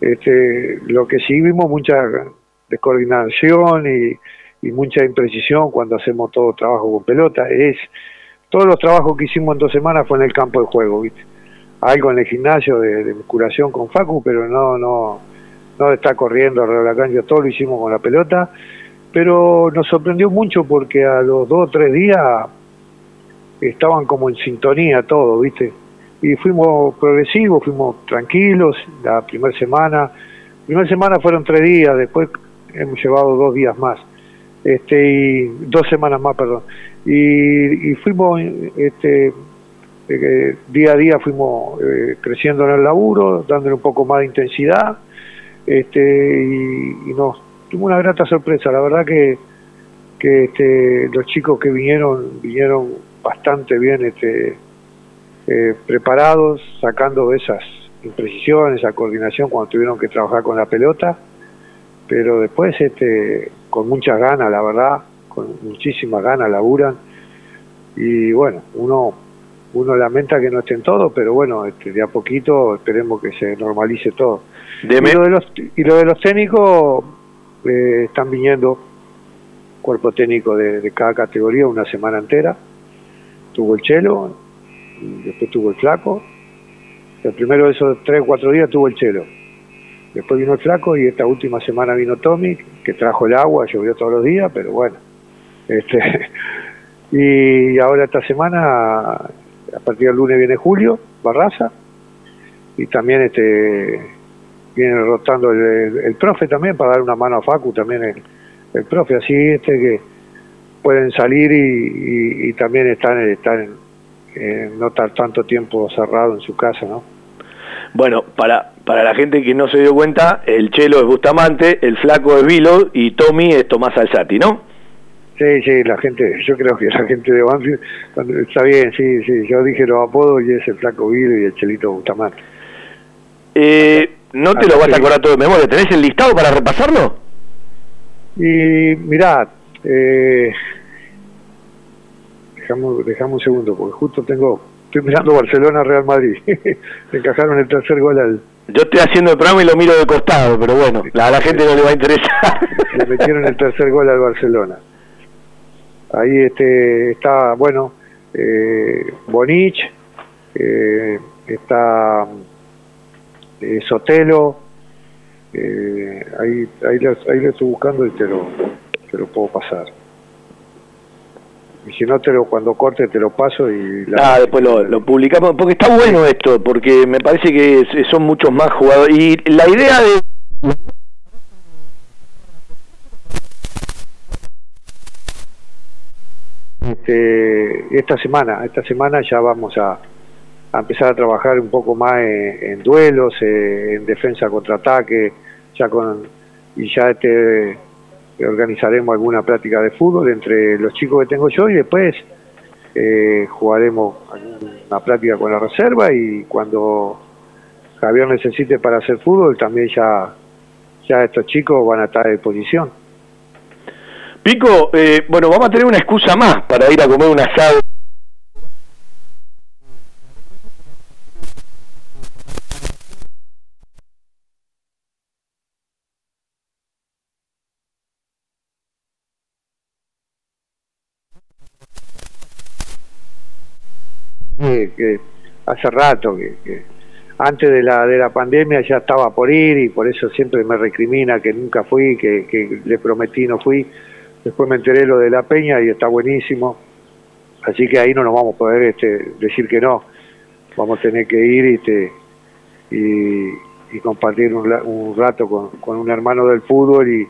Este, lo que sí vimos mucha descoordinación y y mucha imprecisión cuando hacemos todo trabajo con pelota. Es todos los trabajos que hicimos en dos semanas fue en el campo de juego, ¿viste? Algo en el gimnasio de, musculación con Facu, pero no no no está corriendo alrededor de la cancha, todo lo hicimos con la pelota, pero nos sorprendió mucho porque a los dos o tres días estaban como en sintonía todo, ¿viste? Y fuimos progresivos, fuimos tranquilos, la primera semana, primera semana fueron tres días, después hemos llevado dos días más este y dos semanas más perdón. Y, fuimos este eh, día a día fuimos eh, creciendo en el laburo dándole un poco más de intensidad este y, nos tuvo una grata sorpresa. La verdad que que este, los chicos que vinieron vinieron bastante bien este eh, preparados sacando esas imprecisiones esa coordinación cuando tuvieron que trabajar con la pelota pero después este con muchas ganas, la verdad, con muchísimas ganas laburan y bueno, uno uno lamenta que no estén todos, pero bueno, este, de a poquito esperemos que se normalice todo. y, lo de los, y lo de los técnicos, eh, están viniendo cuerpo técnico de, cada categoría una semana entera. Tuvo el Chelo, después tuvo el Flaco. El primero de esos tres o cuatro días tuvo el Chelo Después vino el y esta última semana vino Tommy, que trajo el agua, llovió todos los días, pero bueno. Este, y ahora esta semana, a partir del lunes viene Julio, Barraza, y también este viene rotando el, profe también para dar una mano a Facu, también el, profe, así este que pueden salir y, también están, en, no estar tanto tiempo cerrado en su casa, ¿no? Bueno, para, para la gente que no se dio cuenta, el Chelo es Bustamante, el Flaco es Vilo y Tommy es Tomás Alzati, ¿no? Sí, sí, la gente, yo creo que la gente de Banfield, está bien, sí, sí, yo dije los apodos y es el Flaco Vilo y el Chelito Bustamante. Eh, ¿No te lo vas a acordar todo de memoria? ¿Tenés el listado para repasarlo? Y mirá, eh, dejamos, dejamos un segundo, porque justo tengo Estoy mirando Barcelona-Real Madrid. Le encajaron el tercer gol al... Yo estoy haciendo el programa y lo miro de costado, pero bueno, a la gente no le va a interesar. Le metieron el tercer gol al Barcelona. Ahí este está, bueno, eh, Bonich, eh, está eh, Sotelo, eh, ahí, ahí, lo, ahí lo estoy buscando y te lo, te lo puedo pasar y si no te lo cuando corte te lo paso y la... ah después lo, publicamos porque está bueno esto porque me parece que son muchos más jugadores. Y la idea de este, esta semana esta semana ya vamos a, empezar a trabajar un poco más en, duelos eh, en defensa contra ataque ya con y ya este organizaremos alguna práctica de fútbol entre los chicos que tengo yo y después eh, jugaremos una práctica con la reserva y cuando Javier necesite para hacer fútbol también ya, ya estos chicos van a estar a disposición. Pico, eh, bueno, vamos a tener una excusa más para ir a comer un asado que, hace rato que, antes de la de la pandemia ya estaba por ir y por eso siempre me recrimina que nunca fui, que, le prometí no fui. Después me enteré lo de la Peña y está buenísimo. Así que ahí no nos vamos a poder este, decir que no. Vamos a tener que ir este, y, compartir un, rato con, con, un hermano del fútbol y,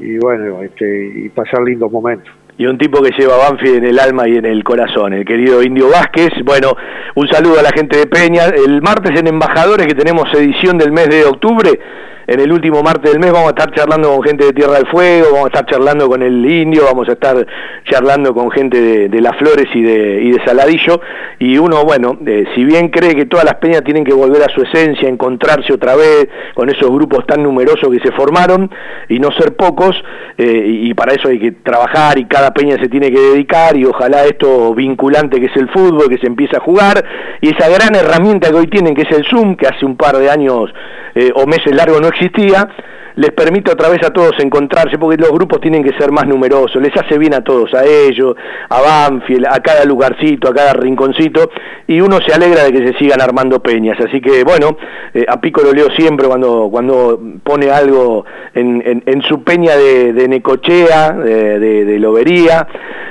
y bueno, este, y pasar lindos momentos. Y un tipo que lleva Banfield en el alma y en el corazón, el querido Indio Vázquez. Bueno, un saludo a la gente de Peña. El martes en Embajadores, que tenemos edición del mes de octubre, en el último martes del mes vamos a estar charlando con gente de Tierra del Fuego, vamos a estar charlando con el Indio, vamos a estar charlando con gente de, Las Flores y de, y de, Saladillo. Y uno, bueno, eh, si bien cree que todas las peñas tienen que volver a su esencia, encontrarse otra vez con esos grupos tan numerosos que se formaron y no ser pocos, eh, y para eso hay que trabajar y cada peña se tiene que dedicar y ojalá esto vinculante que es el fútbol, que se empiece a jugar, y esa gran herramienta que hoy tienen, que es el Zoom, que hace un par de años eh, o meses largos no existía, les permite otra vez a todos encontrarse, porque los grupos tienen que ser más numerosos, les hace bien a todos, a ellos, a Banfield, a cada lugarcito, a cada rinconcito, y uno se alegra de que se sigan armando peñas. Así que bueno, eh, a Pico lo leo siempre cuando, cuando pone algo en, en, su peña de, Necochea, de, de, Lobería,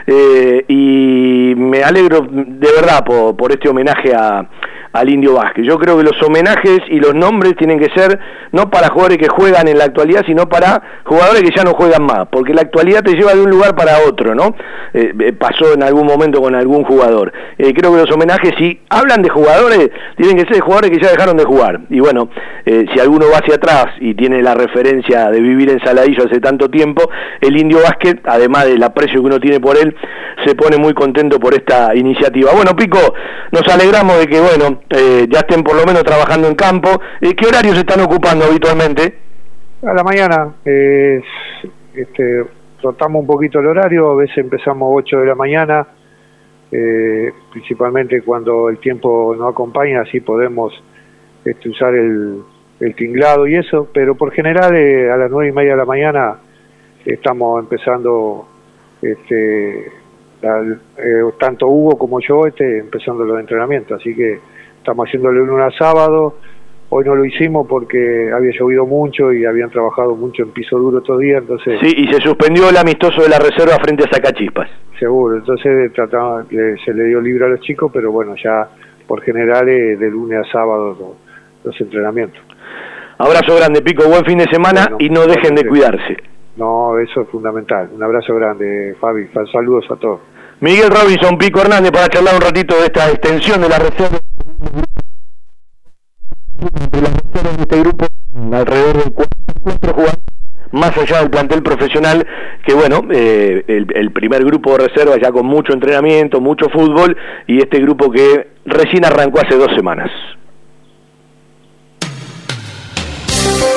eh, y me alegro de verdad por, por este homenaje a al Indio Vázquez. Yo creo que los homenajes y los nombres tienen que ser no para jugadores que juegan en la actualidad, sino para jugadores que ya no juegan más, porque la actualidad te lleva de un lugar para otro, ¿no? Eh, eh, pasó en algún momento con algún jugador. Eh, creo que los homenajes, si hablan de jugadores, tienen que ser de jugadores que ya dejaron de jugar. Y bueno, si alguno va hacia atrás y tiene la referencia de vivir en Saladillo hace tanto tiempo, el Indio Vázquez, además del aprecio que uno tiene por él, se pone muy contento por esta iniciativa. Bueno, Pico, nos alegramos de que, bueno, eh, ya estén por lo menos trabajando en campo. Eh, ¿Qué horarios están ocupando habitualmente? A la mañana, este, rotamos un poquito el horario, a veces empezamos 8 de la mañana, eh, principalmente cuando el tiempo no acompaña, así podemos este, usar el, tinglado y eso, pero por general a las 9 y media de la mañana estamos empezando este, tanto Hugo como yo este, empezando los entrenamientos, así que estamos haciéndolo un lunes a sábado. Hoy no lo hicimos porque había llovido mucho y habían trabajado mucho en piso duro estos días, entonces... Sí, y se suspendió el amistoso de la reserva frente a Sacachispas. Seguro, entonces trataba, se le dio libre a los chicos, pero bueno, ya por general es de lunes a sábado los, entrenamientos. Abrazo grande, Pico, buen fin de semana y no dejen de cuidarse. No, eso es fundamental. Un abrazo grande, Fabi. Saludos a todos. Miguel Robinson, Pico Hernández, para charlar un ratito de esta extensión de la reserva de este grupo, alrededor de cuatro jugadores, más allá del plantel profesional, que bueno, eh, el, primer grupo de reserva ya con mucho entrenamiento, mucho fútbol, y este grupo que recién arrancó hace dos semanas.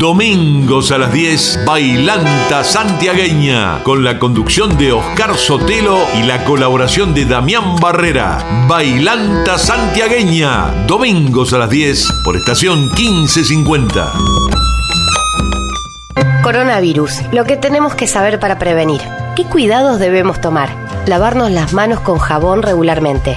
Domingos a las 10, Bailanta Santiagueña, con la conducción de Oscar Sotelo y la colaboración de Damián Barrera. Bailanta Santiagueña, domingos a las 10 por estación 1550. Coronavirus, lo que tenemos que saber para prevenir. ¿Qué cuidados debemos tomar? Lavarnos las manos con jabón regularmente.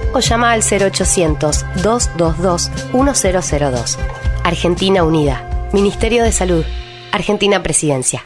o llama al 0800 222 1002. Argentina Unida. Ministerio de Salud, Argentina Presidencia.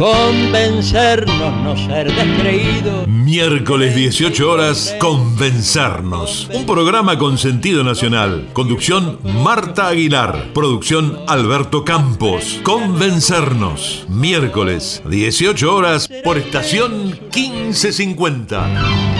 Convencernos, no ser descreídos. Miércoles 18 horas, Convencernos. Un programa con sentido nacional. Conducción Marta Aguilar. Producción Alberto Campos. Convencernos. Miércoles 18 horas por estación 1550.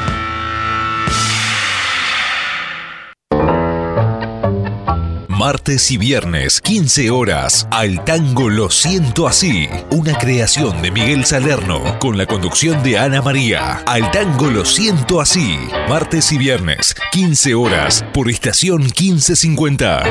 Martes y viernes, 15 horas, al tango Lo Siento Así, una creación de Miguel Salerno, con la conducción de Ana María. Al tango Lo Siento Así, martes y viernes, 15 horas, por estación 1550.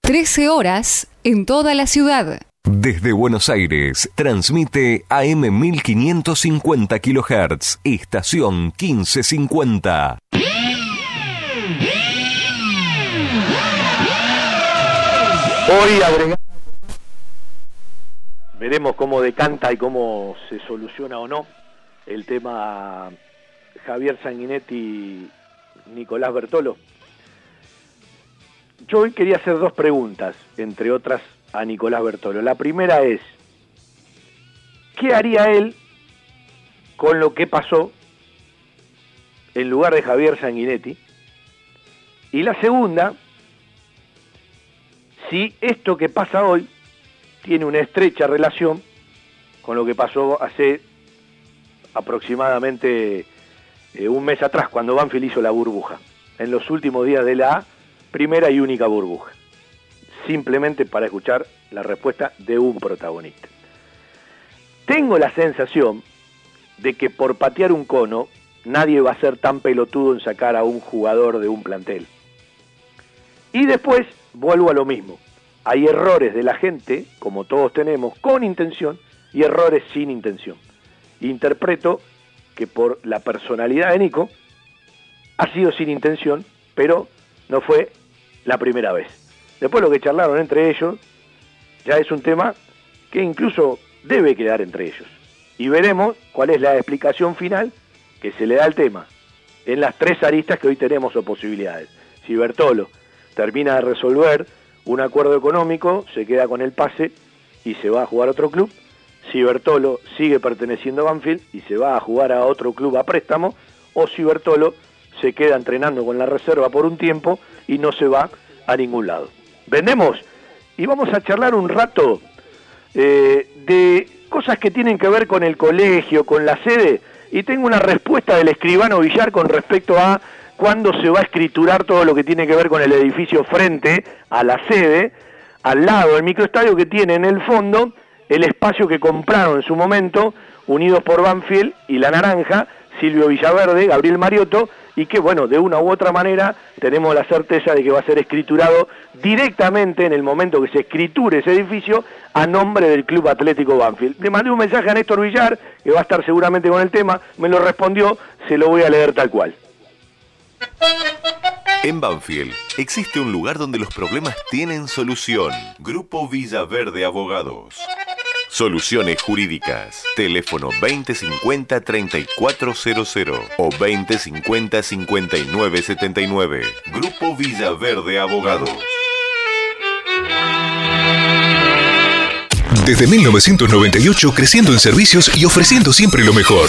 13 horas en toda la ciudad. Desde Buenos Aires, transmite AM 1550 kHz, estación 1550. Hoy agregamos, veremos cómo decanta y cómo se soluciona o no el tema Javier Sanguinetti Nicolás Bertolo. Yo hoy quería hacer dos preguntas, entre otras a Nicolás Bertolo. La primera es, ¿qué haría él con lo que pasó en lugar de Javier Sanguinetti? Y la segunda, si esto que pasa hoy tiene una estrecha relación con lo que pasó hace aproximadamente eh, un mes atrás, cuando Banfield hizo la burbuja, en los últimos días de la primera y única burbuja simplemente para escuchar la respuesta de un protagonista. Tengo la sensación de que por patear un cono nadie va a ser tan pelotudo en sacar a un jugador de un plantel. Y después vuelvo a lo mismo. Hay errores de la gente, como todos tenemos, con intención y errores sin intención. Interpreto que por la personalidad de Nico ha sido sin intención, pero no fue la primera vez. Después lo que charlaron entre ellos ya es un tema que incluso debe quedar entre ellos. Y veremos cuál es la explicación final que se le da al tema en las tres aristas que hoy tenemos o posibilidades. Si Bertolo termina de resolver un acuerdo económico, se queda con el pase y se va a jugar a otro club. Si Bertolo sigue perteneciendo a Banfield y se va a jugar a otro club a préstamo, o si Bertolo se queda entrenando con la reserva por un tiempo y no se va a ningún lado. ¿Vendemos? Y vamos a charlar un rato eh, de cosas que tienen que ver con el colegio, con la sede, y tengo una respuesta del escribano Villar con respecto a cuándo se va a escriturar todo lo que tiene que ver con el edificio frente a la sede, al lado del microestadio que tiene en el fondo el espacio que compraron en su momento, unidos por Banfield y La Naranja, Silvio Villaverde, Gabriel Mariotto, y que, bueno, de una u otra manera tenemos la certeza de que va a ser escriturado directamente en el momento que se escriture ese edificio a nombre del Club Atlético Banfield. Le mandé un mensaje a Néstor Villar, que va a estar seguramente con el tema, me lo respondió, se lo voy a leer tal cual. En Banfield existe un lugar donde los problemas tienen solución. Grupo Villaverde Abogados. Soluciones Jurídicas. Teléfono 2050-3400 o 2050-5979. Grupo Villaverde Abogados. Desde 1998 creciendo en servicios y ofreciendo siempre lo mejor.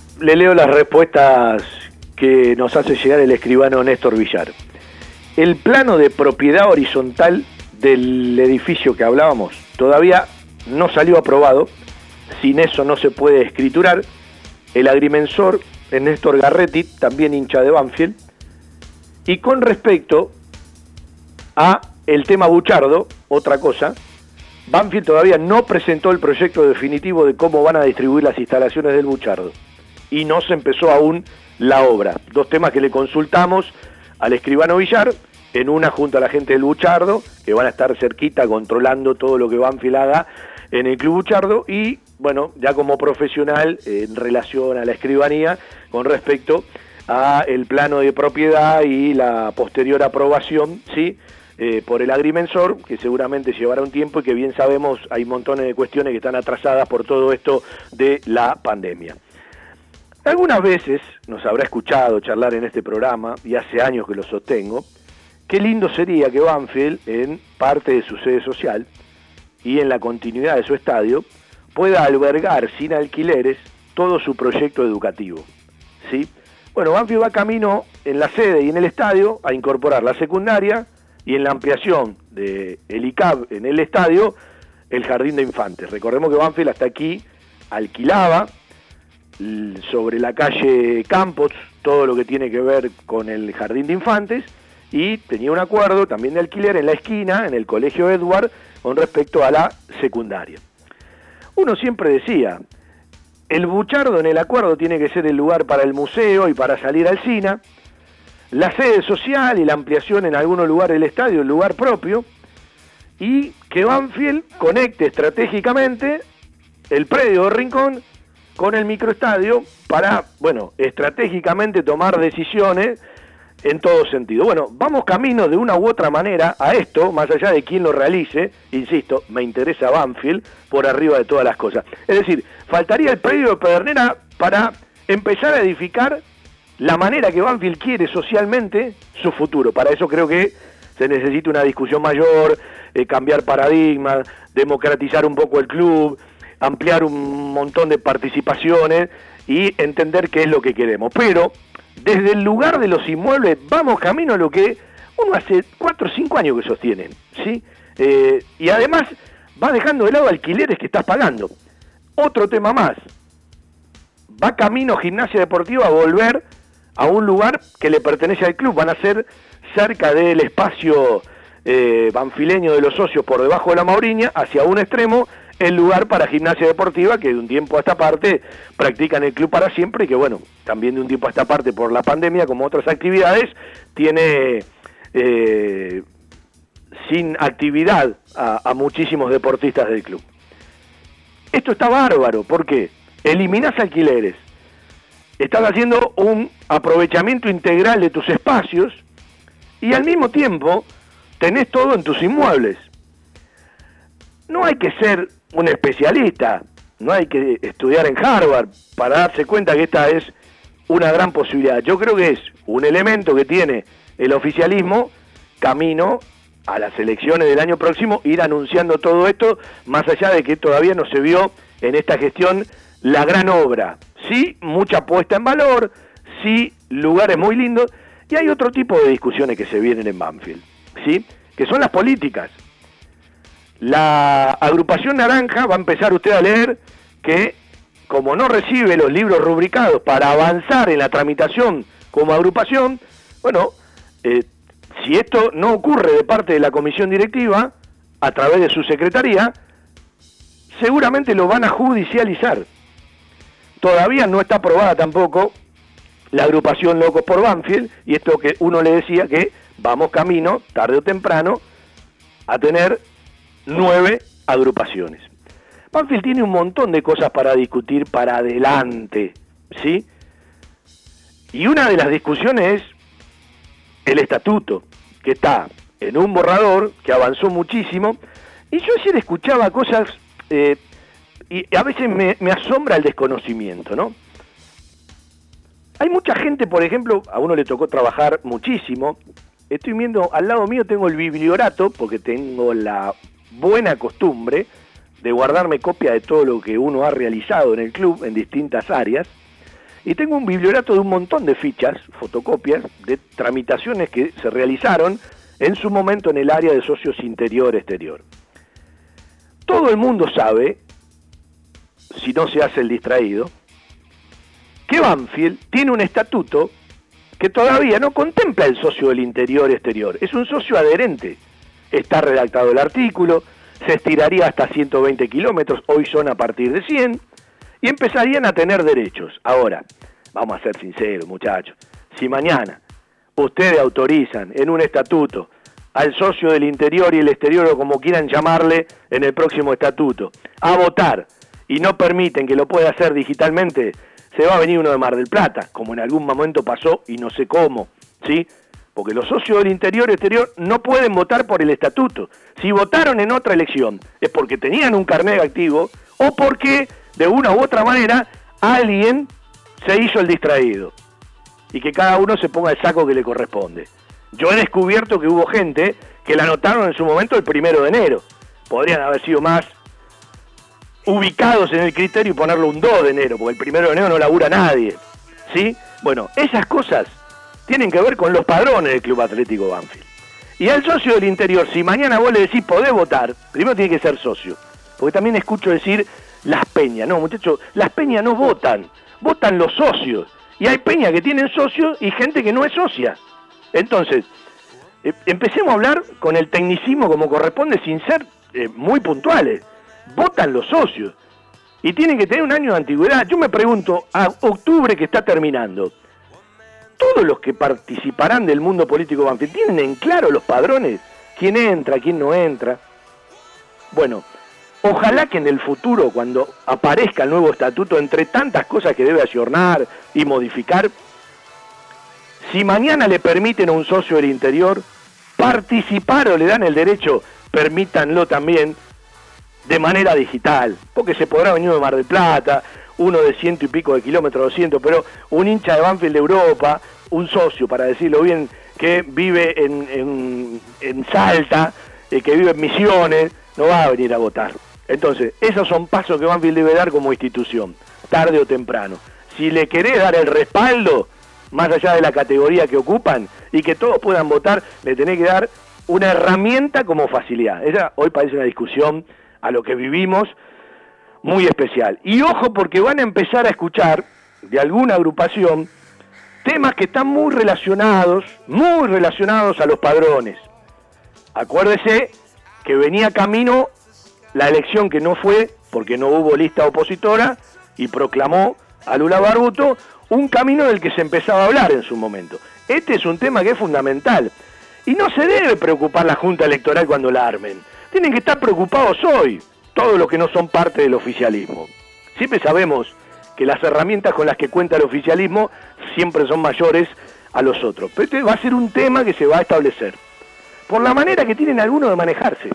le leo las respuestas que nos hace llegar el escribano Néstor Villar. El plano de propiedad horizontal del edificio que hablábamos todavía no salió aprobado, sin eso no se puede escriturar. El agrimensor Néstor Garretti, también hincha de Banfield. Y con respecto a el tema Buchardo, otra cosa, Banfield todavía no presentó el proyecto definitivo de cómo van a distribuir las instalaciones del Buchardo. Y no se empezó aún la obra. Dos temas que le consultamos al escribano Villar, en una junto a la gente del Buchardo, que van a estar cerquita controlando todo lo que va haga en el Club Buchardo, y bueno, ya como profesional en relación a la escribanía con respecto a el plano de propiedad y la posterior aprobación, ¿sí? Eh, por el agrimensor, que seguramente llevará un tiempo y que bien sabemos hay montones de cuestiones que están atrasadas por todo esto de la pandemia. Algunas veces nos habrá escuchado charlar en este programa, y hace años que lo sostengo, qué lindo sería que Banfield, en parte de su sede social y en la continuidad de su estadio, pueda albergar sin alquileres todo su proyecto educativo. ¿sí? Bueno, Banfield va camino en la sede y en el estadio a incorporar la secundaria y en la ampliación del el ICAB en el estadio el jardín de infantes. Recordemos que Banfield hasta aquí alquilaba sobre la calle Campos, todo lo que tiene que ver con el jardín de infantes, y tenía un acuerdo también de alquiler en la esquina, en el colegio Edward, con respecto a la secundaria. Uno siempre decía, el buchardo en el acuerdo tiene que ser el lugar para el museo y para salir al cine, la sede social y la ampliación en algunos lugares del estadio, el lugar propio, y que Banfield conecte estratégicamente el predio de Rincón con el microestadio para, bueno, estratégicamente tomar decisiones en todo sentido. Bueno, vamos camino de una u otra manera a esto, más allá de quién lo realice, insisto, me interesa Banfield por arriba de todas las cosas. Es decir, faltaría el predio de Pedernera para empezar a edificar la manera que Banfield quiere socialmente su futuro. Para eso creo que se necesita una discusión mayor, eh, cambiar paradigmas, democratizar un poco el club, ampliar un montón de participaciones y entender qué es lo que queremos. Pero desde el lugar de los inmuebles vamos camino a lo que uno hace cuatro o cinco años que sostiene, ¿sí? Eh, y además va dejando de lado alquileres que estás pagando. Otro tema más, va camino gimnasia deportiva a volver a un lugar que le pertenece al club, van a ser cerca del espacio eh, banfileño de los socios por debajo de la Mauriña, hacia un extremo, el lugar para gimnasia deportiva que de un tiempo a esta parte practican el club para siempre y que bueno, también de un tiempo a esta parte por la pandemia como otras actividades, tiene eh, sin actividad a, muchísimos deportistas del club. Esto está bárbaro, ¿por qué? Eliminás alquileres, estás haciendo un aprovechamiento integral de tus espacios y al mismo tiempo tenés todo en tus inmuebles. No hay que ser un especialista, no hay que estudiar en Harvard para darse cuenta que esta es una gran posibilidad. Yo creo que es un elemento que tiene el oficialismo camino a las elecciones del año próximo, ir anunciando todo esto, más allá de que todavía no se vio en esta gestión la gran obra. Sí, mucha puesta en valor, sí, lugares muy lindos, y hay otro tipo de discusiones que se vienen en Banfield, ¿sí? que son las políticas. La agrupación naranja va a empezar usted a leer que como no recibe los libros rubricados para avanzar en la tramitación como agrupación, bueno, eh, si esto no ocurre de parte de la comisión directiva, a través de su secretaría, seguramente lo van a judicializar. Todavía no está aprobada tampoco la agrupación Locos por Banfield, y esto que uno le decía que vamos camino, tarde o temprano, a tener nueve agrupaciones. Banfield tiene un montón de cosas para discutir para adelante, ¿sí? Y una de las discusiones es el estatuto, que está en un borrador que avanzó muchísimo, y yo ayer escuchaba cosas, eh, y a veces me, me asombra el desconocimiento, ¿no? Hay mucha gente, por ejemplo, a uno le tocó trabajar muchísimo. Estoy viendo, al lado mío tengo el bibliorato, porque tengo la buena costumbre de guardarme copia de todo lo que uno ha realizado en el club en distintas áreas. Y tengo un bibliorato de un montón de fichas, fotocopias, de tramitaciones que se realizaron en su momento en el área de socios interior-exterior. Todo el mundo sabe, si no se hace el distraído, que Banfield tiene un estatuto que todavía no contempla el socio del interior-exterior, es un socio adherente. Está redactado el artículo, se estiraría hasta 120 kilómetros, hoy son a partir de 100, y empezarían a tener derechos. Ahora, vamos a ser sinceros, muchachos, si mañana ustedes autorizan en un estatuto al socio del interior y el exterior, o como quieran llamarle en el próximo estatuto, a votar y no permiten que lo pueda hacer digitalmente, se va a venir uno de Mar del Plata, como en algún momento pasó y no sé cómo, ¿sí? Porque los socios del interior y exterior no pueden votar por el estatuto. Si votaron en otra elección es porque tenían un carnet activo o porque de una u otra manera alguien se hizo el distraído y que cada uno se ponga el saco que le corresponde. Yo he descubierto que hubo gente que la anotaron en su momento el primero de enero. Podrían haber sido más ubicados en el criterio y ponerlo un 2 de enero, porque el primero de enero no labura nadie. ¿Sí? Bueno, esas cosas tienen que ver con los padrones del Club Atlético Banfield. Y al socio del interior, si mañana vos le decís podés votar, primero tiene que ser socio. Porque también escucho decir las peñas. No, muchachos, las peñas no votan, votan los socios. Y hay peñas que tienen socios y gente que no es socia. Entonces, eh, empecemos a hablar con el tecnicismo como corresponde sin ser eh, muy puntuales. Votan los socios. Y tienen que tener un año de antigüedad. Yo me pregunto, a octubre que está terminando, todos los que participarán del mundo político Banfield tienen en claro los padrones, quién entra, quién no entra. Bueno, Ojalá que en el futuro, cuando aparezca el nuevo estatuto, entre tantas cosas que debe ayornar y modificar, si mañana le permiten a un socio del interior participar o le dan el derecho, permítanlo también de manera digital, porque se podrá venir de Mar del Plata, uno de ciento y pico de kilómetros, doscientos, pero un hincha de Banfield de Europa, un socio, para decirlo bien, que vive en, en, en Salta, eh, que vive en Misiones, no va a venir a votar. Entonces, esos son pasos que Banfield debe dar como institución, tarde o temprano. Si le querés dar el respaldo, más allá de la categoría que ocupan, y que todos puedan votar, le tenés que dar una herramienta como facilidad. Esa hoy parece una discusión a lo que vivimos muy especial. Y ojo porque van a empezar a escuchar de alguna agrupación temas que están muy relacionados, muy relacionados a los padrones. Acuérdese que venía camino la elección que no fue porque no hubo lista opositora y proclamó a Lula Barbuto un camino del que se empezaba a hablar en su momento. Este es un tema que es fundamental y no se debe preocupar la Junta Electoral cuando la armen. Tienen que estar preocupados hoy, todos los que no son parte del oficialismo. Siempre sabemos que las herramientas con las que cuenta el oficialismo siempre son mayores a los otros. Pero este va a ser un tema que se va a establecer. Por la manera que tienen algunos de manejarse.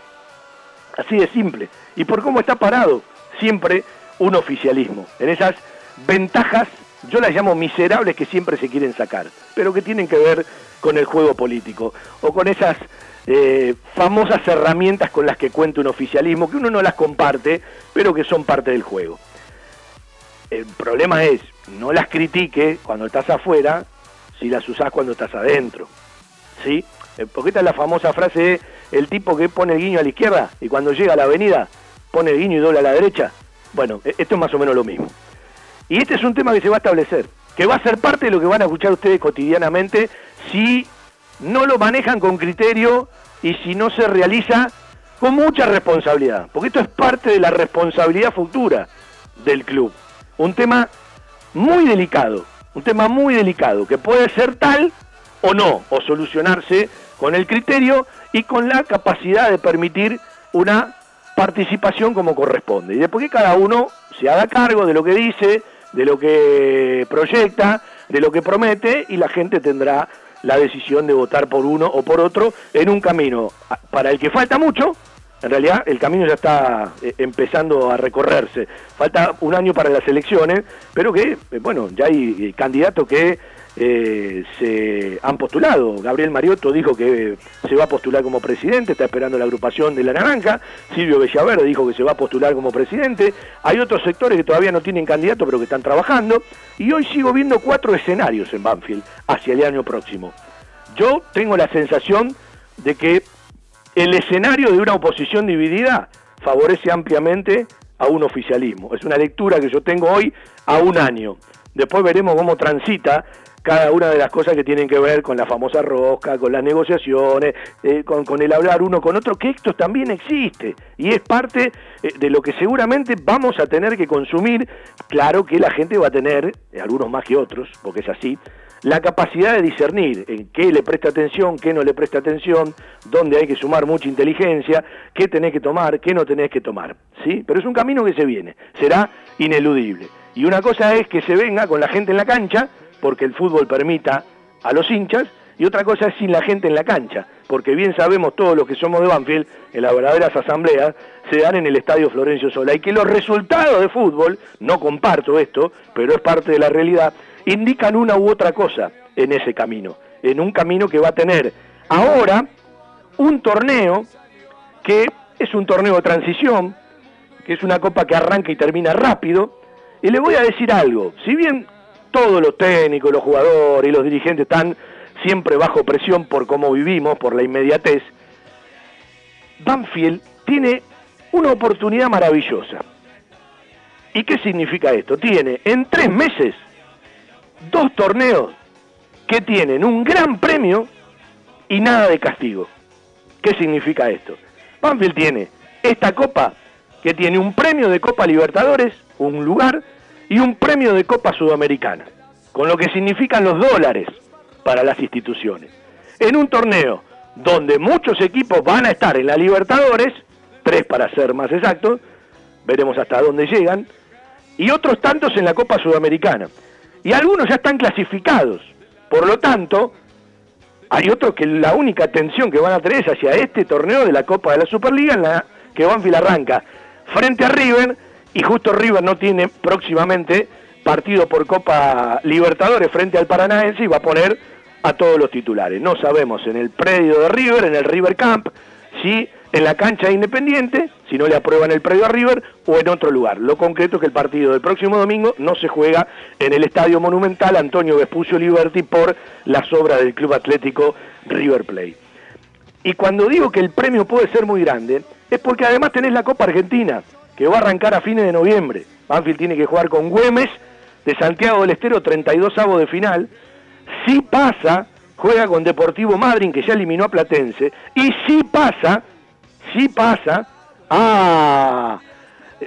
Así de simple. Y por cómo está parado siempre un oficialismo. En esas ventajas, yo las llamo miserables que siempre se quieren sacar, pero que tienen que ver con el juego político. O con esas eh, famosas herramientas con las que cuenta un oficialismo, que uno no las comparte, pero que son parte del juego. El problema es, no las critique cuando estás afuera, si las usás cuando estás adentro. ¿Sí? Eh, porque esta es la famosa frase de el tipo que pone el guiño a la izquierda y cuando llega a la avenida pone el guiño y dobla a la derecha. Bueno, e, esto es más o menos lo mismo. Y este es un tema que se va a establecer, que va a ser parte de lo que van a escuchar ustedes cotidianamente si no lo manejan con criterio y si no se realiza con mucha responsabilidad, porque esto es parte de la responsabilidad futura del club. Un tema muy delicado, un tema muy delicado, que puede ser tal o no, o solucionarse con el criterio y con la capacidad de permitir una participación como corresponde. Y después que cada uno se haga cargo de lo que dice, de lo que proyecta, de lo que promete, y la gente tendrá la decisión de votar por uno o por otro en un camino para el que falta mucho, en realidad el camino ya está eh, empezando a recorrerse. Falta un año para las elecciones, pero que, eh, bueno, ya hay eh, candidatos que se han postulado. Gabriel Mariotto dijo que se va a postular como presidente, está esperando la agrupación de la Naranja. Silvio Bellaverde dijo que se va a postular como presidente. Hay otros sectores que todavía no tienen candidato, pero que están trabajando. Y hoy sigo viendo cuatro escenarios en Banfield hacia el año próximo. Yo tengo la sensación de que el escenario de una oposición dividida favorece ampliamente a un oficialismo. Es una lectura que yo tengo hoy a un año. Después veremos cómo transita cada una de las cosas que tienen que ver con la famosa rosca, con las negociaciones, eh, con, el hablar uno con otro, que esto también existe y es parte eh, de lo que seguramente vamos a tener que consumir. Claro que la gente va a tener, eh, algunos más que otros, porque es así, la capacidad de discernir en qué le presta atención, qué no le presta atención, dónde hay que sumar mucha inteligencia, qué tenés que tomar, qué no tenés que tomar. ¿sí? Pero es un camino que se viene, será ineludible. Y una cosa es que se venga con la gente en la cancha, porque el fútbol permita a los hinchas, y otra cosa es sin la gente en la cancha, porque bien sabemos todos los que somos de Banfield, en las verdaderas asambleas, se dan en el Estadio Florencio Sola, y que los resultados de fútbol, no comparto esto, pero es parte de la realidad, indican una u otra cosa en ese camino, en un camino que va a tener ahora un torneo que es un torneo de transición, que es una copa que arranca y termina rápido, y le voy a decir algo, si bien todos los técnicos, los jugadores y los dirigentes están siempre bajo presión por cómo vivimos, por la inmediatez, Banfield tiene una oportunidad maravillosa. ¿Y qué significa esto? Tiene en tres meses dos torneos que tienen un gran premio y nada de castigo. ¿Qué significa esto? Banfield tiene esta copa que tiene un premio de Copa Libertadores, un lugar, y un premio de Copa Sudamericana, con lo que significan los dólares para las instituciones. En un torneo donde muchos equipos van a estar en la Libertadores, tres para ser más exactos, veremos hasta dónde llegan, y otros tantos en la Copa Sudamericana y algunos ya están clasificados. Por lo tanto, hay otros que la única atención que van a tener es hacia este torneo de la Copa de la Superliga en la que Banfield arranca frente a River y justo River no tiene próximamente partido por Copa Libertadores frente al Paranaense y va a poner a todos los titulares. No sabemos en el predio de River, en el River Camp, si en la cancha de Independiente, si no le aprueban el predio a River, o en otro lugar. Lo concreto es que el partido del próximo domingo no se juega en el Estadio Monumental Antonio Vespucio Liberty por las obras del Club Atlético River Plate. Y cuando digo que el premio puede ser muy grande, es porque además tenés la Copa Argentina, que va a arrancar a fines de noviembre. Banfield tiene que jugar con Güemes de Santiago del Estero, 32 avos de final. Si pasa, juega con Deportivo Madryn, que ya eliminó a Platense. Y si pasa, si pasa a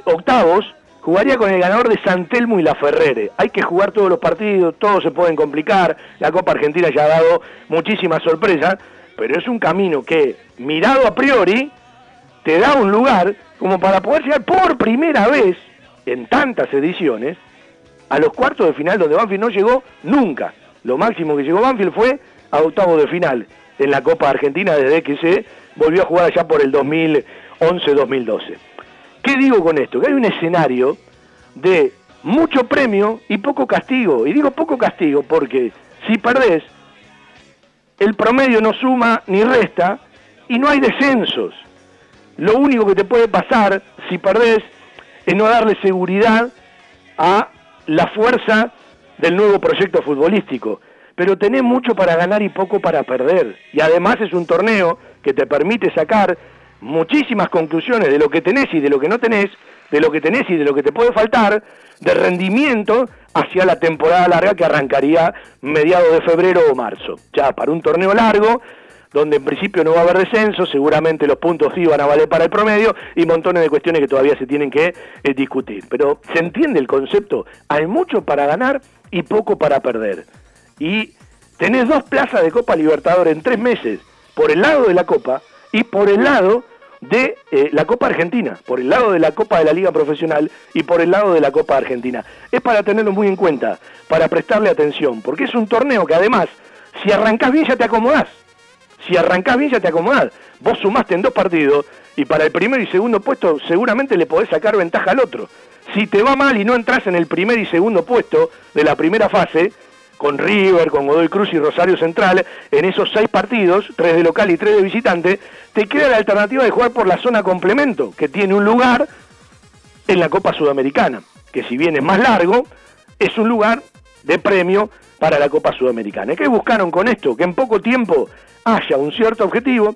octavos, jugaría con el ganador de San Telmo y La Ferrere. Hay que jugar todos los partidos, todos se pueden complicar. La Copa Argentina ya ha dado muchísimas sorpresas, pero es un camino que, mirado a priori, te da un lugar como para poder llegar por primera vez en tantas ediciones a los cuartos de final donde Banfield no llegó nunca. Lo máximo que llegó Banfield fue a octavo de final en la Copa Argentina desde que se volvió a jugar allá por el 2011-2012. ¿Qué digo con esto? Que hay un escenario de mucho premio y poco castigo. Y digo poco castigo porque si perdés, el promedio no suma ni resta y no hay descensos. Lo único que te puede pasar si perdés es no darle seguridad a la fuerza del nuevo proyecto futbolístico. Pero tenés mucho para ganar y poco para perder. Y además es un torneo que te permite sacar muchísimas conclusiones de lo que tenés y de lo que no tenés, de lo que tenés y de lo que te puede faltar, de rendimiento hacia la temporada larga que arrancaría mediados de febrero o marzo. Ya para un torneo largo, donde en principio no va a haber descenso, seguramente los puntos sí van a valer para el promedio y montones de cuestiones que todavía se tienen que eh, discutir. Pero se entiende el concepto, hay mucho para ganar y poco para perder. Y tenés dos plazas de Copa Libertadores en tres meses, por el lado de la Copa y por el lado de eh, la Copa Argentina, por el lado de la Copa de la Liga Profesional y por el lado de la Copa Argentina. Es para tenerlo muy en cuenta, para prestarle atención, porque es un torneo que además, si arrancás bien ya te acomodás. Si arrancás bien ya te acomodás. Vos sumaste en dos partidos y para el primer y segundo puesto seguramente le podés sacar ventaja al otro. Si te va mal y no entras en el primer y segundo puesto de la primera fase, con River, con Godoy Cruz y Rosario Central, en esos seis partidos, tres de local y tres de visitante, te queda la alternativa de jugar por la zona complemento, que tiene un lugar en la Copa Sudamericana, que si bien es más largo, es un lugar de premio para la Copa Sudamericana. ¿Qué buscaron con esto? Que en poco tiempo haya un cierto objetivo,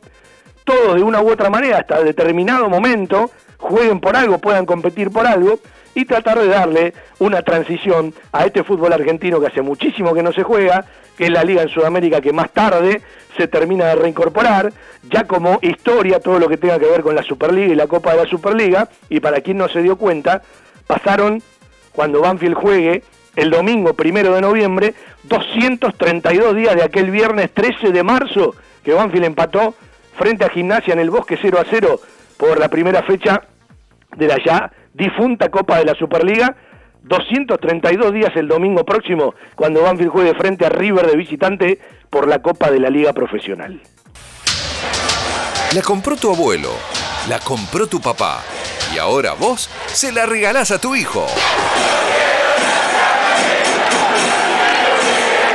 todos de una u otra manera, hasta determinado momento, jueguen por algo, puedan competir por algo, y tratar de darle una transición a este fútbol argentino que hace muchísimo que no se juega, que es la liga en Sudamérica que más tarde se termina de reincorporar, ya como historia todo lo que tenga que ver con la Superliga y la Copa de la Superliga, y para quien no se dio cuenta, pasaron, cuando Banfield juegue, el domingo primero de noviembre, 232 días de aquel viernes 13 de marzo, que Banfield empató frente a Gimnasia en el Bosque 0 a 0 por la primera fecha de la ya difunta Copa de la Superliga. 232 días el domingo próximo cuando Banfield juegue frente a River de visitante por la Copa de la Liga Profesional. La compró tu abuelo, la compró tu papá y ahora vos se la regalás a tu hijo.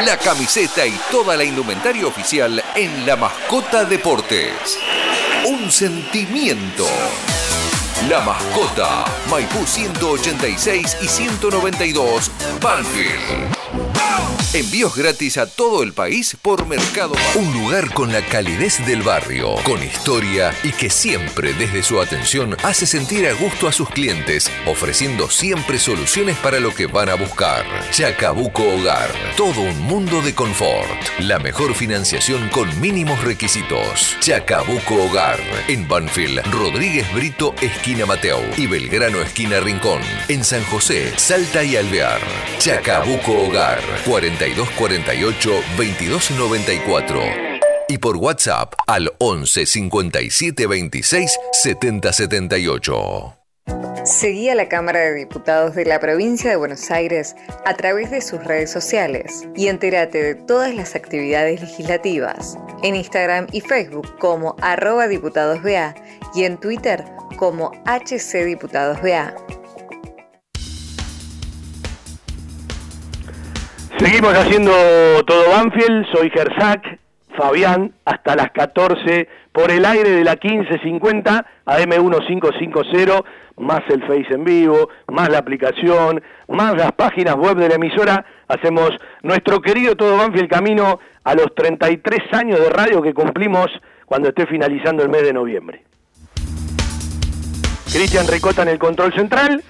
La camiseta y toda la indumentaria oficial en La Mascota Deportes. Un sentimiento. La Mascota, Maipú 186 y 192, Banfield. Envíos gratis a todo el país por Mercado Un lugar con la calidez del barrio, con historia y que siempre desde su atención hace sentir a gusto a sus clientes, ofreciendo siempre soluciones para lo que van a buscar. Chacabuco Hogar, todo un mundo de confort. La mejor financiación con mínimos requisitos. Chacabuco Hogar, en Banfield, Rodríguez Brito, esquina Mateo y Belgrano, esquina Rincón. En San José, Salta y Alvear. Chacabuco Hogar, 4248 2294 y por WhatsApp al 11 57 26 70 78. Seguí a la Cámara de Diputados de la Provincia de Buenos Aires a través de sus redes sociales y entérate de todas las actividades legislativas en Instagram y Facebook como arroba diputadosBA y en Twitter como HCDiputadosBA. Seguimos haciendo todo Banfield, soy Gersac, Fabián, hasta las 14 por el aire de la 1550 AM1550, más el Face en vivo, más la aplicación, más las páginas web de la emisora, hacemos nuestro querido Todo Banfield camino a los 33 años de radio que cumplimos cuando esté finalizando el mes de noviembre. Cristian Ricota en el control central.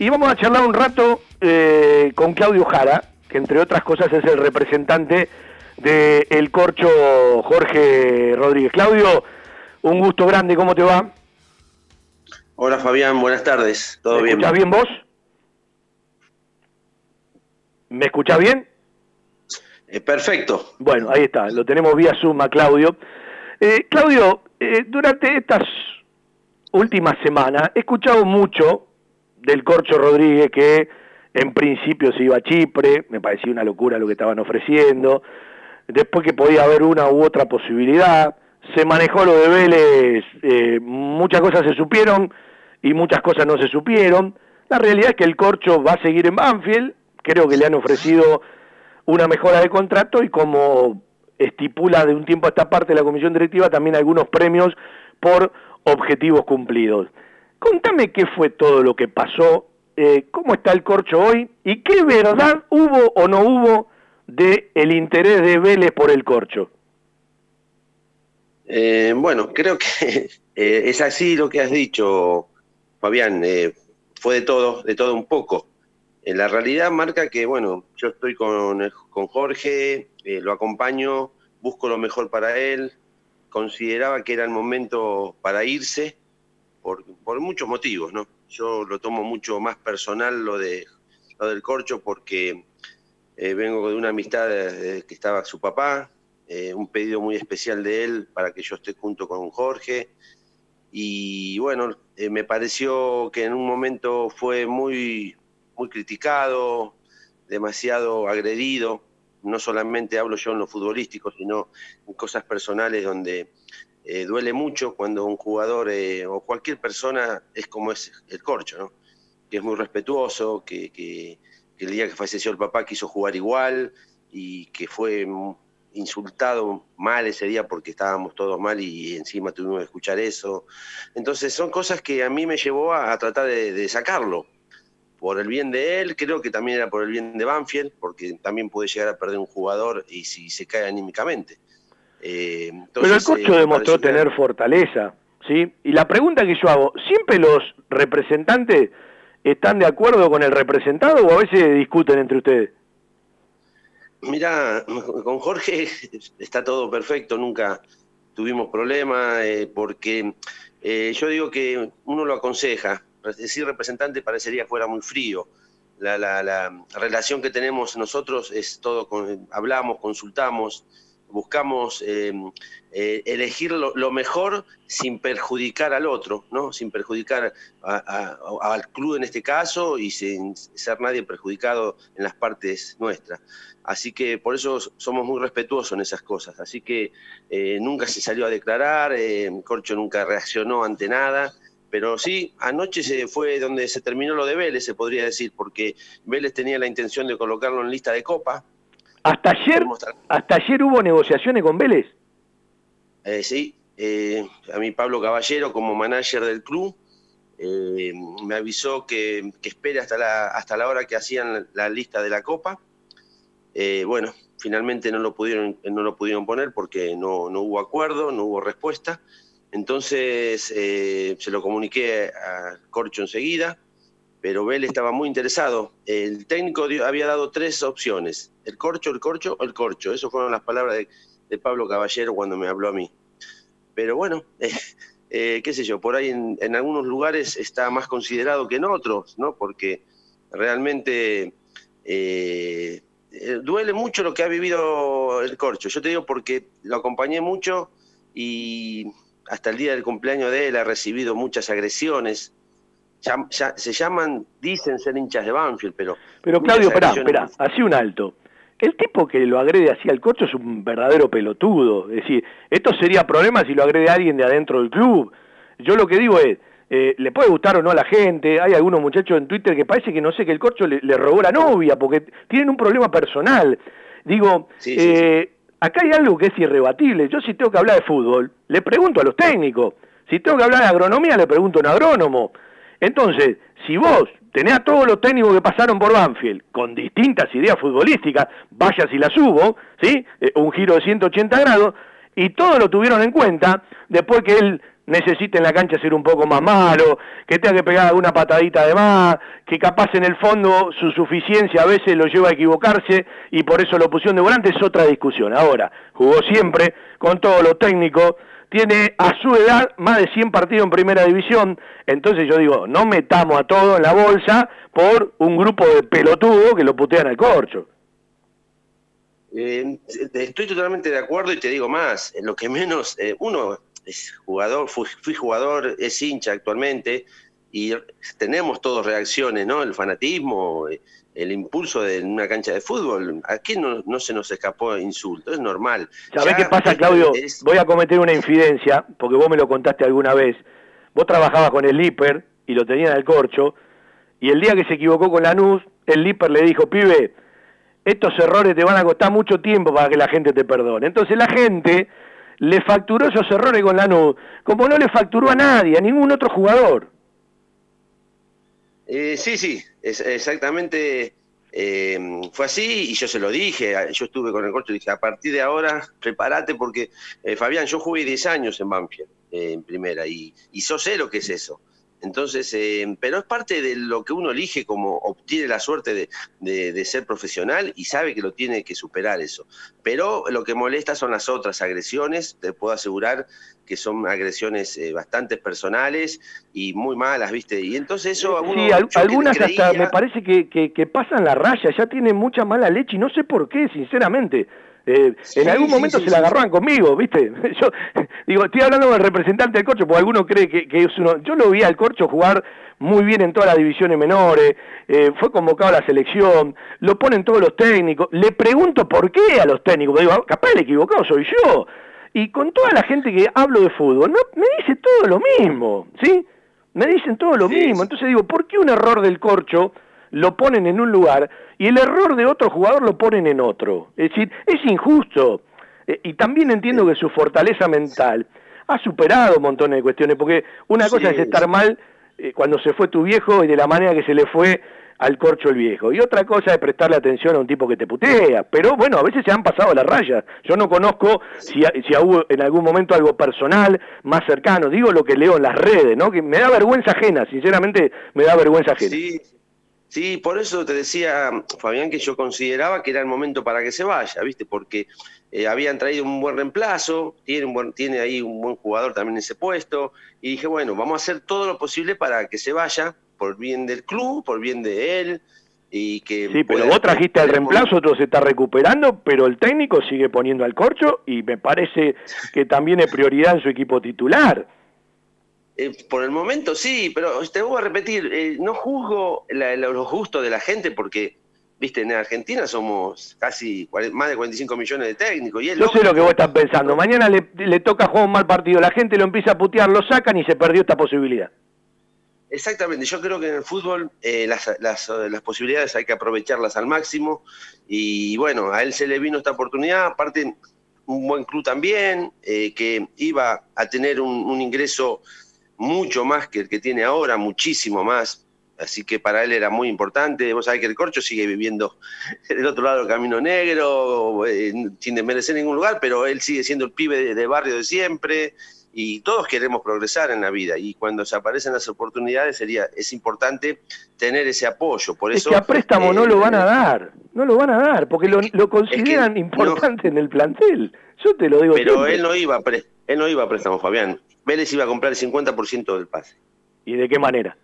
Y vamos a charlar un rato eh, con Claudio Jara, que entre otras cosas es el representante de El Corcho Jorge Rodríguez. Claudio, un gusto grande, ¿cómo te va? Hola Fabián, buenas tardes, ¿todo bien? ¿Me escuchás bien vos? ¿Me escuchás bien? Eh, perfecto. Bueno, ahí está, lo tenemos vía Zoom a Claudio. Eh, Claudio, eh, durante estas últimas semanas he escuchado mucho del Corcho Rodríguez que en principio se iba a Chipre, me parecía una locura lo que estaban ofreciendo, después que podía haber una u otra posibilidad, se manejó lo de Vélez, eh, muchas cosas se supieron y muchas cosas no se supieron. La realidad es que el Corcho va a seguir en Banfield, creo que le han ofrecido una mejora de contrato y como estipula de un tiempo a esta parte la comisión directiva también algunos premios por objetivos cumplidos. Contame qué fue todo lo que pasó, eh, cómo está el corcho hoy y qué verdad hubo o no hubo de el interés de Vélez por el corcho. Eh, bueno, creo que eh, es así lo que has dicho, Fabián. fue de todo, de todo un poco. la realidad marca que, bueno, yo estoy con, con Jorge, lo acompaño, busco lo mejor para él, consideraba que era el momento para irse por, muchos motivos, ¿no? Yo lo tomo mucho más personal lo, de, lo del corcho porque eh, vengo de una amistad desde que estaba su papá, eh, un pedido muy especial de él para que yo esté junto con Jorge. Y bueno, eh, me pareció que en un momento fue muy, muy criticado, demasiado agredido. No solamente hablo yo en lo futbolístico, sino en cosas personales donde eh, duele mucho cuando un jugador eh, o cualquier persona es como es el corcho, ¿no? que es muy respetuoso, que, el día que falleció el papá quiso jugar igual y que fue insultado mal ese día porque estábamos todos mal y encima tuvimos que escuchar eso. Entonces son cosas que a mí me llevó a, tratar de, sacarlo. Por el bien de él, creo que también era por el bien de Banfield, porque también puede llegar a perder un jugador y si se cae anímicamente. Eh, Pero el Corcho eh, demostró tener fortaleza, ¿sí? Y la pregunta que yo hago, ¿siempre los representantes están de acuerdo con el representado o a veces discuten entre ustedes? Mira, con Jorge está todo perfecto, nunca tuvimos problemas, eh, porque yo digo que uno lo aconseja, decir representante parecería fuera muy frío. La, la relación que tenemos nosotros es todo, con, hablamos, consultamos, buscamos eh, eh, elegir lo, mejor sin perjudicar al otro, ¿no? sin perjudicar al club en este caso y sin ser nadie perjudicado en las partes nuestras. Así que por eso somos muy respetuosos en esas cosas. Así que eh, nunca se salió a declarar, Corcho nunca reaccionó ante nada. Pero sí, anoche se fue donde se terminó lo de Vélez, se podría decir, porque Vélez tenía la intención de colocarlo en lista de copa, ¿Hasta ayer, hasta ayer hubo negociaciones con Vélez? Eh, sí, eh, a mí Pablo Caballero como manager del club eh, me avisó que, espere hasta la, hasta la hora que hacían la, lista de la Copa. bueno, finalmente no lo pudieron, no lo pudieron poner porque no, no hubo acuerdo, no hubo respuesta. Entonces se lo comuniqué a Corcho enseguida pero Vélez estaba muy interesado. El técnico había dado tres opciones, el corcho, el corcho o el corcho. Esas fueron las palabras de, Pablo Caballero cuando me habló a mí. Pero bueno, eh, eh, qué sé yo, por ahí en, algunos lugares está más considerado que en otros, ¿no? Porque realmente eh, duele mucho lo que ha vivido el corcho. Yo te digo porque lo acompañé mucho y hasta el día del cumpleaños de él ha recibido muchas agresiones ya, se llaman, dicen ser hinchas de Banfield, pero... Pero Claudio, espera, espera, así un alto. El tipo que lo agrede así al corcho es un verdadero pelotudo. Es decir, esto sería problema si lo agrede alguien de adentro del club. Yo lo que digo es, eh, le puede gustar o no a la gente, hay algunos muchachos en Twitter que parece que no sé, que el corcho le, robó la novia, porque tienen un problema personal. Digo, eh, acá hay algo que es irrebatible, yo si tengo que hablar de fútbol, le pregunto a los técnicos, si tengo que hablar de agronomía, le pregunto a un agrónomo. Entonces, si vos tenés a todos los técnicos que pasaron por Banfield con distintas ideas futbolísticas, vaya si las hubo, ¿sí? Eh, un giro de 180 grados, y todos lo tuvieron en cuenta, después que él necesite en la cancha ser un poco más malo, que tenga que pegar alguna patadita de más, que capaz en el fondo su suficiencia a veces lo lleva a equivocarse y por eso lo pusieron de volante, es otra discusión. Ahora, jugó siempre con todos los técnicos, tiene a su edad más de 100 partidos en primera división, entonces yo digo, no metamos a todo en la bolsa por un grupo de pelotudos que lo putean al corcho. Eh, estoy totalmente de acuerdo y te digo más, lo que menos, eh, uno es jugador, fui, jugador, es hincha actualmente y tenemos todos reacciones, ¿no? El fanatismo, el impulso de una cancha de fútbol. Aquí no, no se nos escapó insulto, es normal. ¿Sabés qué pasa, Claudio? Voy a cometer una infidencia, porque vos me lo contaste alguna vez. Vos trabajabas con el Lipper y lo tenían al corcho, y el día que se equivocó con Lanús, el Lipper le dijo, pibe, estos errores te van a costar mucho tiempo para que la gente te perdone. Entonces la gente le facturó esos errores con Lanús, como no le facturó a nadie, a ningún otro jugador. Eh, sí, sí, es, exactamente eh, fue así y yo se lo dije, yo estuve con el corto y dije, a partir de ahora prepárate porque, eh, Fabián, yo jugué 10 años en Banfield, en primera, y, y yo lo que es eso. Entonces, eh, pero es parte de lo que uno elige como obtiene la suerte de, ser profesional y sabe que lo tiene que superar eso. Pero lo que molesta son las otras agresiones, te puedo asegurar que son agresiones eh, bastante personales y muy malas, ¿viste? Y entonces eso... sí, algunas hasta me parece que, que pasan la raya, ya tienen mucha mala leche y no sé por qué, sinceramente. Eh, en algún momento se la agarraban conmigo, ¿viste? Yo digo, estoy hablando del representante del Corcho, porque alguno cree que, es uno. Yo lo vi al Corcho jugar muy bien en todas las divisiones menores, eh, fue convocado a la selección, lo ponen todos los técnicos. Le pregunto por qué a los técnicos, digo, capaz el equivocado soy yo. Y con toda la gente que hablo de fútbol, no, me dice todo lo mismo, ¿sí? Me dicen todo lo mismo. Entonces digo, ¿por qué un error del Corcho? Lo ponen en un lugar y el error de otro jugador lo ponen en otro. Es decir, es injusto. Eh, y también entiendo que su fortaleza mental ha superado montones de cuestiones, porque una cosa es estar mal eh, cuando se fue tu viejo y de la manera que se le fue al corcho el viejo. Y otra cosa es prestarle atención a un tipo que te putea. Pero bueno, a veces se han pasado las rayas. Yo no conozco si, si hubo en algún momento algo personal, más cercano. Digo lo que leo en las redes, ¿no? Que me da vergüenza ajena, sinceramente me da vergüenza ajena. Sí, Sí, por eso te decía, Fabián, que yo consideraba que era el momento para que se vaya, ¿viste? Porque eh, habían traído un buen reemplazo, tiene, un buen, tiene ahí un buen jugador también en ese puesto, y dije, bueno, vamos a hacer todo lo posible para que se vaya, por bien del club, por bien de él, y que... Sí, pero vos trajiste al reemplazo, otro se está recuperando, pero el técnico sigue poniendo al corcho, y me parece que también es prioridad en su equipo titular. Eh, por el momento sí, pero te voy a repetir, eh, no juzgo los gustos de la gente porque, viste, en Argentina somos casi más de 45 millones de técnicos. Y Yo sé lo que vos estás pensando. Mañana le, toca jugar un mal partido, la gente lo empieza a putear, lo sacan y se perdió esta posibilidad. Exactamente, yo creo que en el fútbol eh, las, las, posibilidades hay que aprovecharlas al máximo y bueno, a él se le vino esta oportunidad, aparte un buen club también, que iba a tener un ingreso mucho más que el que tiene ahora, muchísimo más. Así que para él era muy importante. Vos sabés que el Corcho sigue viviendo del otro lado del Camino Negro, eh, sin desmerecer ningún lugar, pero él sigue siendo el pibe de, barrio de siempre y todos queremos progresar en la vida y cuando se aparecen las oportunidades sería es importante tener ese apoyo por eso es que a préstamo no lo van a dar no lo van a dar porque lo, consideran importante en el plantel yo te lo digo pero él no iba a él no iba a préstamo Fabián Vélez iba a comprar el 50% del pase. ¿Y de qué manera?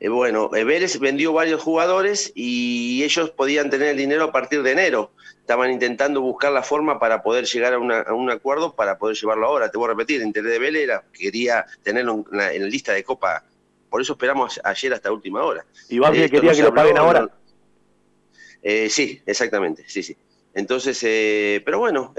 Eh, bueno, eh, Vélez vendió varios jugadores y ellos podían tener el dinero a partir de enero. Estaban intentando buscar la forma para poder llegar a, un acuerdo para poder llevarlo ahora. Te voy a repetir, el interés de Vélez era, quería tenerlo en la, lista de Copa. Por eso esperamos ayer hasta última hora. ¿Y Banfield quería que lo paguen ahora? Eh, sí, exactamente, sí, sí. Entonces, pero bueno,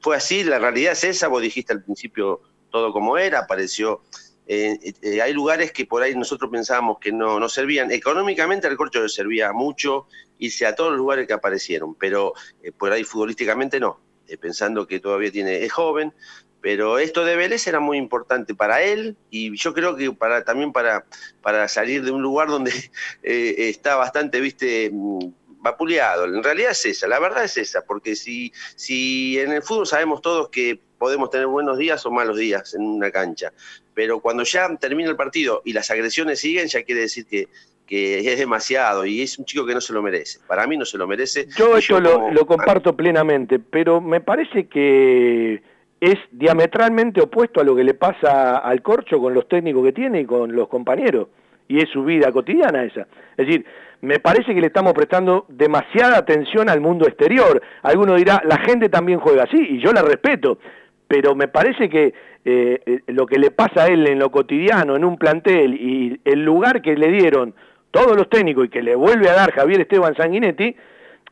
fue así, la realidad es esa, vos dijiste al principio todo como era, apareció eh, eh, hay lugares que por ahí nosotros pensábamos que no, no servían. Económicamente al Corcho le servía mucho irse a todos los lugares que aparecieron, pero eh, por ahí futbolísticamente no, pensando que todavía tiene, es joven, pero esto de Vélez era muy importante para él y yo creo que para también para, para salir de un lugar donde está bastante, viste, mm, vapuleado. En realidad es esa, la verdad es esa, porque si, si en el fútbol sabemos todos que podemos tener buenos días o malos días en una cancha, pero cuando ya termina el partido y las agresiones siguen, ya quiere decir que, que es demasiado y es un chico que no se lo merece. Para mí no se lo merece. Yo esto lo, comparto plenamente, pero me parece que es diametralmente opuesto a lo que le pasa al corcho con los técnicos que tiene y con los compañeros. Y es su vida cotidiana esa. Es decir, me parece que le estamos prestando demasiada atención al mundo exterior. Alguno dirá, la gente también juega así, y yo la respeto, pero me parece que eh, eh, lo que le pasa a él en lo cotidiano, en un plantel, y el lugar que le dieron todos los técnicos y que le vuelve a dar Javier Esteban Sanguinetti,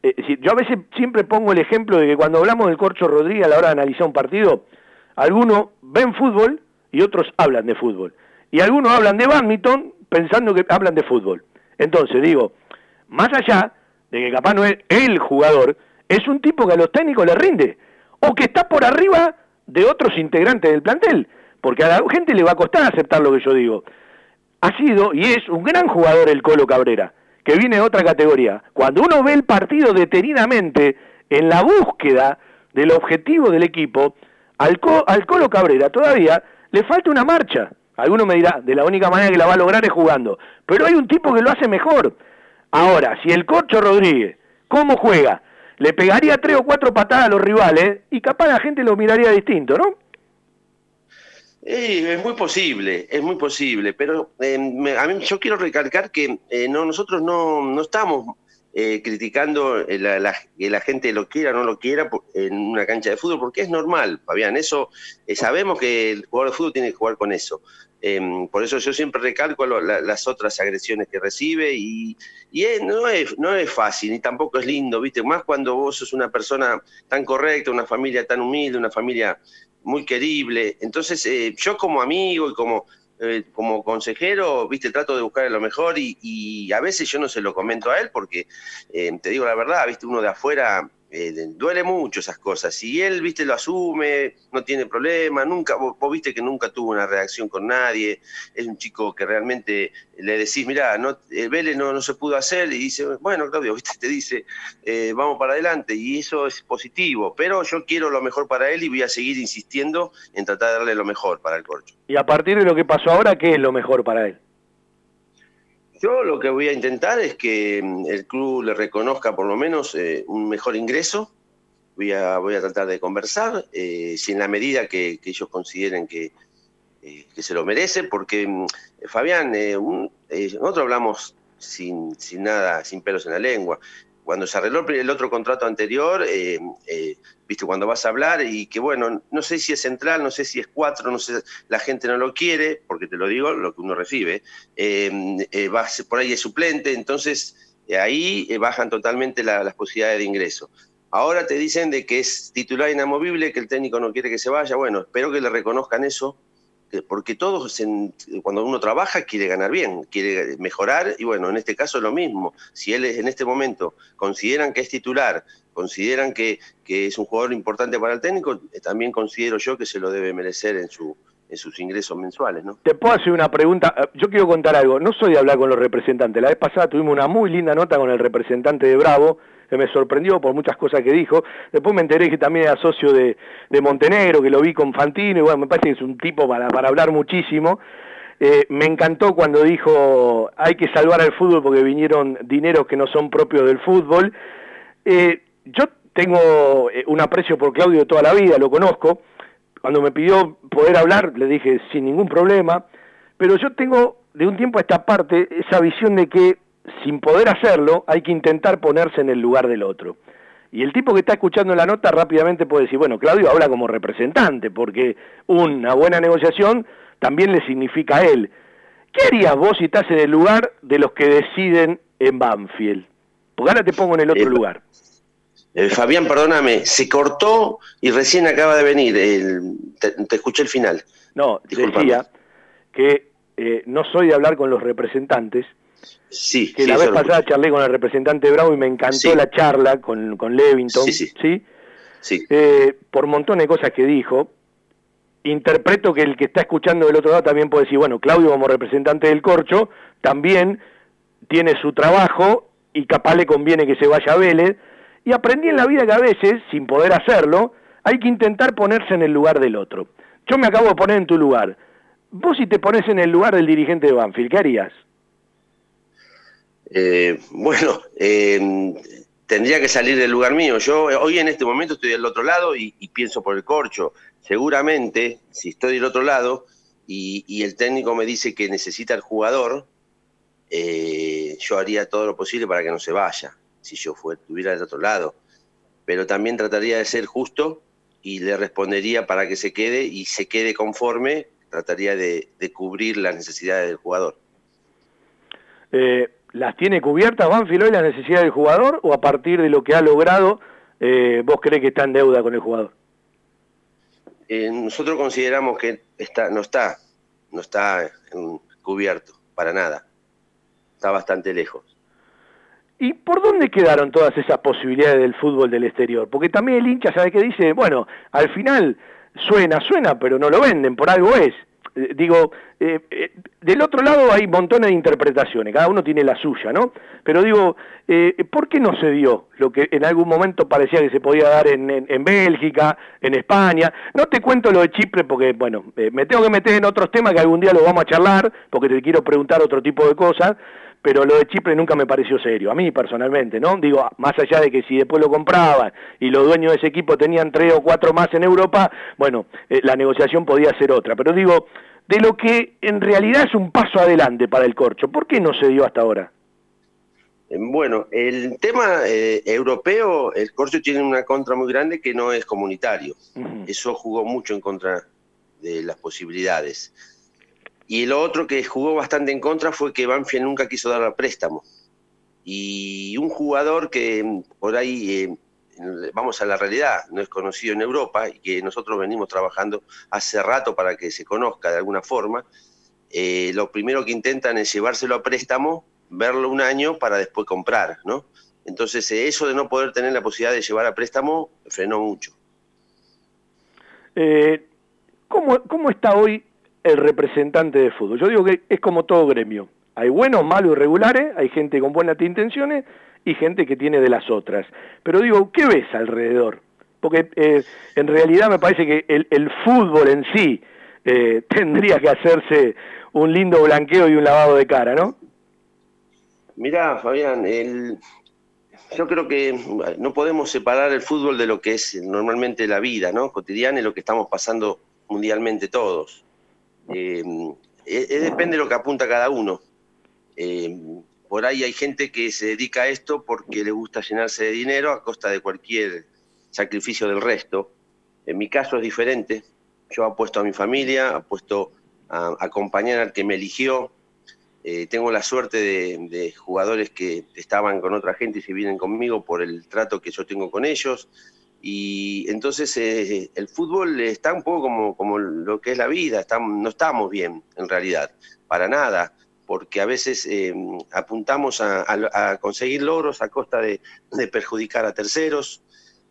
eh, yo a veces siempre pongo el ejemplo de que cuando hablamos del Corcho Rodríguez a la hora de analizar un partido, algunos ven fútbol y otros hablan de fútbol. Y algunos hablan de badminton pensando que hablan de fútbol. Entonces digo, más allá de que capaz no es el jugador, es un tipo que a los técnicos le rinde, o que está por arriba de otros integrantes del plantel, porque a la gente le va a costar aceptar lo que yo digo. Ha sido y es un gran jugador el Colo Cabrera, que viene de otra categoría. Cuando uno ve el partido detenidamente en la búsqueda del objetivo del equipo, al, al Colo Cabrera todavía le falta una marcha. Alguno me dirá, de la única manera que la va a lograr es jugando. Pero hay un tipo que lo hace mejor. Ahora, si el Corcho Rodríguez, ¿cómo juega? Le pegaría tres o cuatro patadas a los rivales y capaz la gente lo miraría distinto, ¿no? es muy posible, es muy posible, pero eh, a mí yo quiero recalcar que eh, no, nosotros no, no estamos eh, criticando que la gente lo quiera o no lo quiera en una cancha de fútbol, porque es normal, Fabián, eso sabemos que el jugador de fútbol tiene que jugar con eso. Em, por eso yo siempre recalco las otras agresiones que recibe y, no, es, no es fácil ni tampoco es lindo, ¿viste? Más cuando vos sos una persona tan correcta, una familia tan humilde, una familia muy querible. Entonces, eh, yo como amigo y como, eh, como consejero, ¿viste? Trato de buscar lo mejor y, a veces yo no se lo comento a él porque, eh, te digo la verdad, ¿viste? Uno de afuera eh, duele mucho esas cosas. Si él, viste, lo asume, no tiene problema, nunca, vos, viste que nunca tuvo una reacción con nadie, es un chico que realmente le decís, mira, no, el Vélez no, no se pudo hacer, y dice, bueno, Claudio, viste, te dice, eh, vamos para adelante, y eso es positivo, pero yo quiero lo mejor para él y voy a seguir insistiendo en tratar de darle lo mejor para el corcho. Y a partir de lo que pasó ahora, ¿qué es lo mejor para él? Yo lo que voy a intentar es que mm, el club le reconozca por lo menos eh, un mejor ingreso. Voy a, voy a tratar de conversar, eh, si en la medida que, ellos consideren que, eh, que, se lo merece, porque mm, Fabián, nosotros hablamos sin, sin nada, sin pelos en la lengua cuando se arregló el otro contrato anterior, eh, eh, viste, cuando vas a hablar y que bueno, no sé si es central, no sé si es cuatro, no sé, la gente no lo quiere, porque te lo digo, lo que uno recibe, eh, va, por ahí es suplente, entonces ahí bajan totalmente las posibilidades de ingreso. Ahora te dicen de que es titular inamovible, que el técnico no quiere que se vaya, bueno, espero que le reconozcan eso, porque todos cuando uno trabaja quiere ganar bien, quiere mejorar y bueno, en este caso lo mismo. Si él en este momento consideran que es titular, consideran que, es un jugador importante para el técnico, eh, también considero yo que se lo debe merecer en su en sus ingresos mensuales, ¿no? Te puedo hacer una pregunta, eh, yo quiero contar algo, no soy de hablar con los representantes, la vez pasada tuvimos una muy linda nota con el representante de Bravo, que me sorprendió por muchas cosas que dijo. Después me enteré que también era socio de, Montenegro, que lo vi con Fantino, y bueno, me parece que es un tipo para, para hablar muchísimo. Eh, me encantó cuando dijo hay que salvar al fútbol porque vinieron dineros que no son propios del fútbol. Eh, yo tengo eh, un aprecio por Claudio de toda la vida, lo conozco. Cuando me pidió poder hablar, le dije sin ningún problema. Pero yo tengo de un tiempo a esta parte esa visión de que sin poder hacerlo, hay que intentar ponerse en el lugar del otro. Y el tipo que está escuchando la nota rápidamente puede decir, bueno, Claudio habla como representante, porque una buena negociación también le significa a él. ¿Qué harías vos si estás en el lugar de los que deciden en Banfield? Porque ahora te pongo en el otro eh, lugar. Eh, Fabián, perdóname, se cortó y recién acaba de venir. te, escuché el final. No, decía que eh, no soy de hablar con los representantes, Sí, que sí, la vez lo pasada charlé con el representante Bravo y me encantó Sí. la charla con, con Levington, Sí, sí. ¿sí? Sí. Eh, por montones de cosas que dijo, interpreto que el que está escuchando del otro lado también puede decir, bueno, Claudio como representante del corcho también tiene su trabajo y capaz le conviene que se vaya a Vélez. Y aprendí en la vida que a veces, sin poder hacerlo, hay que intentar ponerse en el lugar del otro. Yo me acabo de poner en tu lugar. Vos si te pones en el lugar del dirigente de Banfield, ¿qué harías? Eh, bueno, eh, tendría que salir del lugar mío. Yo eh, hoy en este momento estoy del otro lado y, pienso por el corcho. Seguramente, si estoy del otro lado y, el técnico me dice que necesita el jugador, yo haría todo lo posible para que no se vaya, si yo fuera, estuviera del otro lado. Pero también trataría de ser justo y le respondería para que se quede y se quede conforme, trataría de, cubrir las necesidades del jugador. ¿Las tiene cubiertas Banfield hoy las necesidades del jugador o a partir de lo que ha logrado eh, vos crees que está en deuda con el jugador? Eh, nosotros consideramos que está, no está, no está en- cubierto para nada. Está bastante lejos. ¿Y por dónde quedaron todas esas posibilidades del fútbol del exterior? Porque también el hincha sabe que dice, bueno, al final suena, suena, pero no lo venden, por algo es. Eh, digo, eh, eh, del otro lado hay montones de interpretaciones, cada uno tiene la suya, ¿no? Pero digo, eh, ¿por qué no se dio lo que en algún momento parecía que se podía dar en, en- en Bélgica, en España? No te cuento lo de Chipre porque, bueno, eh, me tengo que meter en otros temas que algún día lo vamos a charlar, porque te quiero preguntar otro tipo de cosas, pero lo de Chipre nunca me pareció serio, a mí personalmente, ¿no? Digo, más allá de que si después lo compraban y los dueños de ese equipo tenían tres o cuatro más en Europa, bueno, eh, la negociación podía ser otra. Pero digo, de lo que en realidad es un paso adelante para el corcho, ¿por qué no se dio hasta ahora? Eh, Bueno, el tema eh, europeo, el Corcho tiene una contra muy grande que no es comunitario. Eso jugó mucho en contra de las posibilidades. Y lo otro que jugó bastante en contra fue que Banfield nunca quiso dar a préstamo. Y un jugador que mm, por ahí, eh, vamos a la realidad, no es conocido en Europa y que nosotros venimos trabajando hace rato para que se conozca de alguna forma, eh, lo primero que intentan es llevárselo a préstamo, verlo un año para después comprar, ¿no? Entonces, eh, eso de no poder tener la posibilidad de llevar a préstamo frenó mucho. ¿cómo, ¿Cómo está hoy el representante de fútbol? Yo digo que es como todo gremio. Hay buenos, malos, irregulares, hay gente con buenas intenciones y gente que tiene de las otras. Pero digo, ¿qué ves alrededor? Porque eh, en realidad me parece que el, fútbol en sí eh, tendría que hacerse un lindo blanqueo y un lavado de cara, ¿no? Mirá, Fabián, el- yo creo que no podemos separar el fútbol de lo que es normalmente la vida, ¿no? Cotidiana y lo que estamos pasando mundialmente todos. Eh, eh, eh, depende de lo que apunta cada uno. Por ahí hay gente que se dedica a esto porque le gusta llenarse de dinero a costa de cualquier sacrificio del resto. En mi caso es diferente. Yo apuesto a mi familia, apuesto a, acompañar al que me eligió. Tengo la suerte de jugadores que estaban con otra gente y se vienen conmigo por el trato que yo tengo con ellos. Y entonces eh, el fútbol está un poco como, como lo que es la vida, no estamos bien en realidad, para nada, porque a veces eh, apuntamos a, conseguir logros a costa de perjudicar a terceros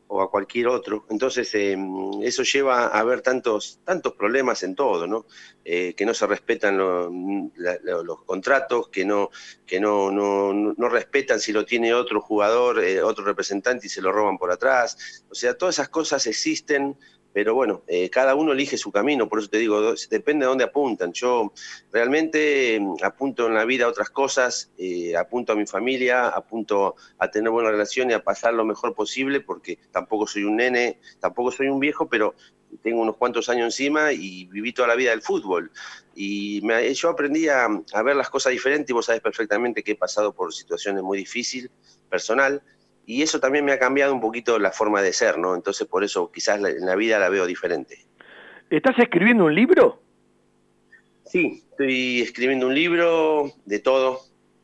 o a cualquier otro. Entonces eh, eso lleva a haber tantos, tantos problemas en todo, ¿no? Eh, que no se respetan los contratos, que no, que no, no, no- no respetan si lo tiene otro jugador, eh, otro representante y se lo roban por atrás. O sea, todas esas cosas existen, pero bueno, eh, cada uno elige su camino, por eso te digo, depende de dónde apuntan. Yo realmente eh, apunto en la vida a otras cosas, eh, apunto a mi familia, apunto a tener buena relación y a pasar lo mejor posible, porque tampoco soy un nene, tampoco soy un viejo, pero tengo unos cuantos años encima y viví toda la vida del fútbol. Y me- yo aprendí a, a ver las cosas diferentes y vos sabés perfectamente que he pasado por situaciones muy difíciles, personal, y eso también me ha cambiado un poquito la forma de ser, ¿no? Entonces por eso quizás la- en la vida la veo diferente. ¿Estás escribiendo un libro? Sí, estoy escribiendo un libro de todo,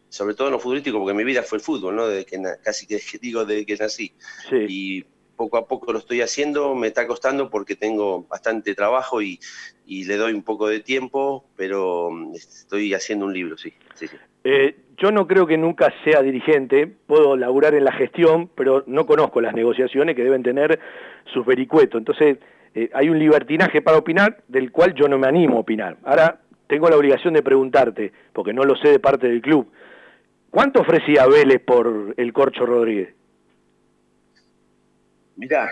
sobre todo en lo futbolístico, porque mi vida fue el fútbol, ¿no? Desde que casi que digo desde que nací. Y poco a poco lo estoy haciendo, me está costando porque tengo bastante trabajo y, y le doy un poco de tiempo, pero mm, estoy haciendo un libro, sí. sí, sí. Eh, yo no creo que nunca sea dirigente, puedo laburar en la gestión, pero no conozco las negociaciones que deben tener sus vericuetos. Entonces, eh, hay un libertinaje para opinar del cual yo no me animo a opinar. Ahora, tengo la obligación de preguntarte, porque no lo sé de parte del club, ¿cuánto ofrecía Vélez por el Corcho Rodríguez? Mirá,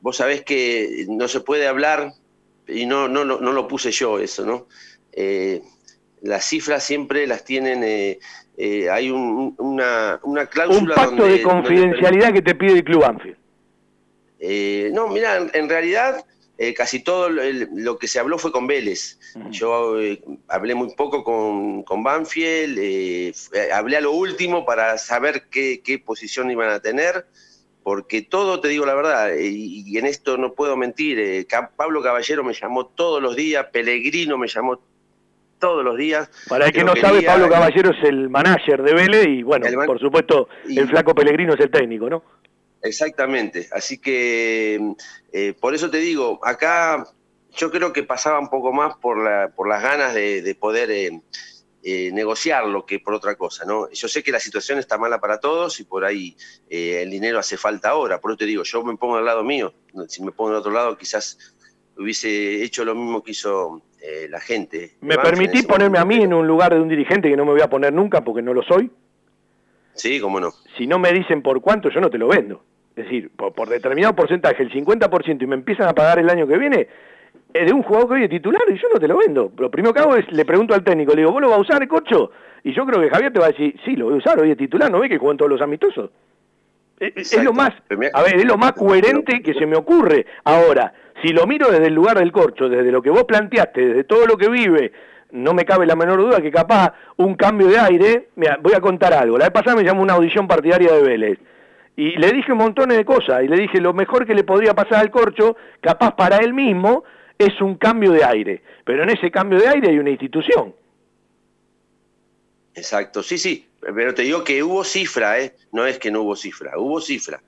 vos sabés que no se puede hablar, y no, no, lo puse yo eso, ¿no? Eh, las cifras siempre las tienen, eh, eh, hay un- una, una cláusula Un pacto donde- de confidencialidad que te pide el club Anfield. Eh, no, mira, en, realidad eh, casi todo lo, el- lo que se habló fue con Vélez. Yo eh, hablé muy poco con, con Banfield, hablé a lo último para saber qué, qué posición iban a tener, porque todo, te digo la verdad, y, y en esto no puedo mentir, Pablo Caballero me llamó todos los días, Pellegrino me llamó todos los días. Para el que no sabe, Pablo Caballero es el manager de Vélez y bueno, El por supuesto, el flaco Pellegrino es el técnico, ¿no? Exactamente, así que eh, por eso te digo, acá yo creo que pasaba un poco más por, la, por las ganas de, de poder eh, eh, negociarlo que por otra cosa, ¿no? Yo sé que la situación está mala para todos y por ahí eh, el dinero hace falta ahora, por eso te digo, yo me pongo al lado mío, si me pongo al otro lado quizás hubiese hecho lo mismo que hizo eh, la gente. ¿Me permitís ponerme a mí en un lugar de un dirigente que no me voy a poner nunca porque no lo soy? Sí, cómo no. Si no me dicen por cuánto, yo no te lo vendo. Es decir, por, por determinado porcentaje, el 50%, y me empiezan a pagar el año que viene, es de un jugador que hoy es titular y yo no te lo vendo. Lo primero que hago es, le pregunto al técnico, le digo, ¿vos lo vas a usar, Corcho? Y yo creo que Javier te va a decir, sí, lo voy a usar, hoy es titular, ¿no ves que juegan todos los amistosos? Es, es lo más, a ver, es lo más coherente que se me ocurre. Ahora, si lo miro desde el lugar del corcho, desde lo que vos planteaste, desde todo lo que vive, no me cabe la menor duda que capaz un cambio de aire, mira, voy a contar algo. La vez pasada me llamó una audición partidaria de Vélez. Y le dije montones de cosas, y le dije lo mejor que le podría pasar al corcho, capaz para él mismo, es un cambio de aire. Pero en ese cambio de aire hay una institución. Exacto, sí, sí, pero te digo que hubo cifra, ¿eh? No es que no hubo cifra, hubo cifra.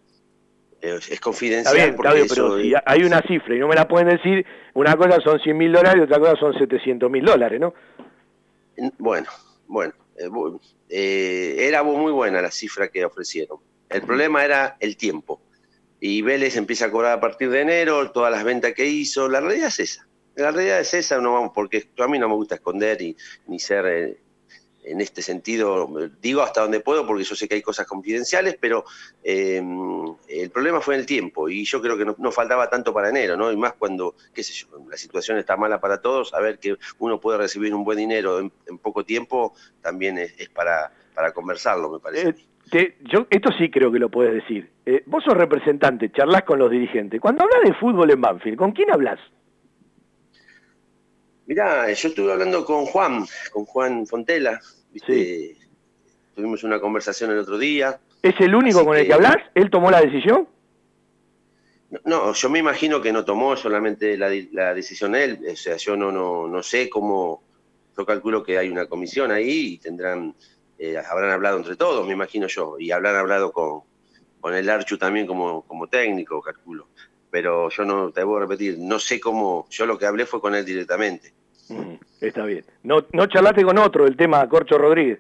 Es, confidencial. Está bien, porque eso, pero si hay una cifra y no me la pueden decir, una cosa son 100 mil dólares y otra cosa son 700 mil dólares, ¿no? Bueno, bueno, eh, eh, era muy buena la cifra que ofrecieron. El problema era el tiempo. Y Vélez empieza a cobrar a partir de enero, todas las ventas que hizo. La realidad es esa. La realidad es esa, no vamos, porque a mí no me gusta esconder y, ni ser eh, en este sentido, digo hasta donde puedo, porque yo sé que hay cosas confidenciales, pero eh, el problema fue en el tiempo. Y yo creo que no, no faltaba tanto para enero, ¿no? Y más cuando, qué sé yo, la situación está mala para todos, a ver que uno puede recibir un buen dinero en, en poco tiempo, también es, es para, para conversarlo, me parece. Eh, te- yo, esto sí creo que lo puedes decir. Eh, vos sos representante, charlas con los dirigentes. Cuando hablas de fútbol en Banfield, ¿con quién hablas? Mirá, yo estuve hablando con Juan, con Juan Fontela, ¿viste? Tuvimos una conversación el otro día. ¿Es el único Así con el que- que hablas? ¿Él tomó la decisión? No, no, yo me imagino que no tomó solamente la, la decisión él, o sea, yo no, no, no sé cómo, yo calculo que hay una comisión ahí y tendrán, eh, habrán hablado entre todos, me imagino yo, y habrán hablado con, con el Archu también como, como técnico, calculo. Pero yo no, te voy a repetir, no sé cómo, yo lo que hablé fue con él directamente. Mm, está bien. No, no charlaste con otro el tema Corcho Rodríguez.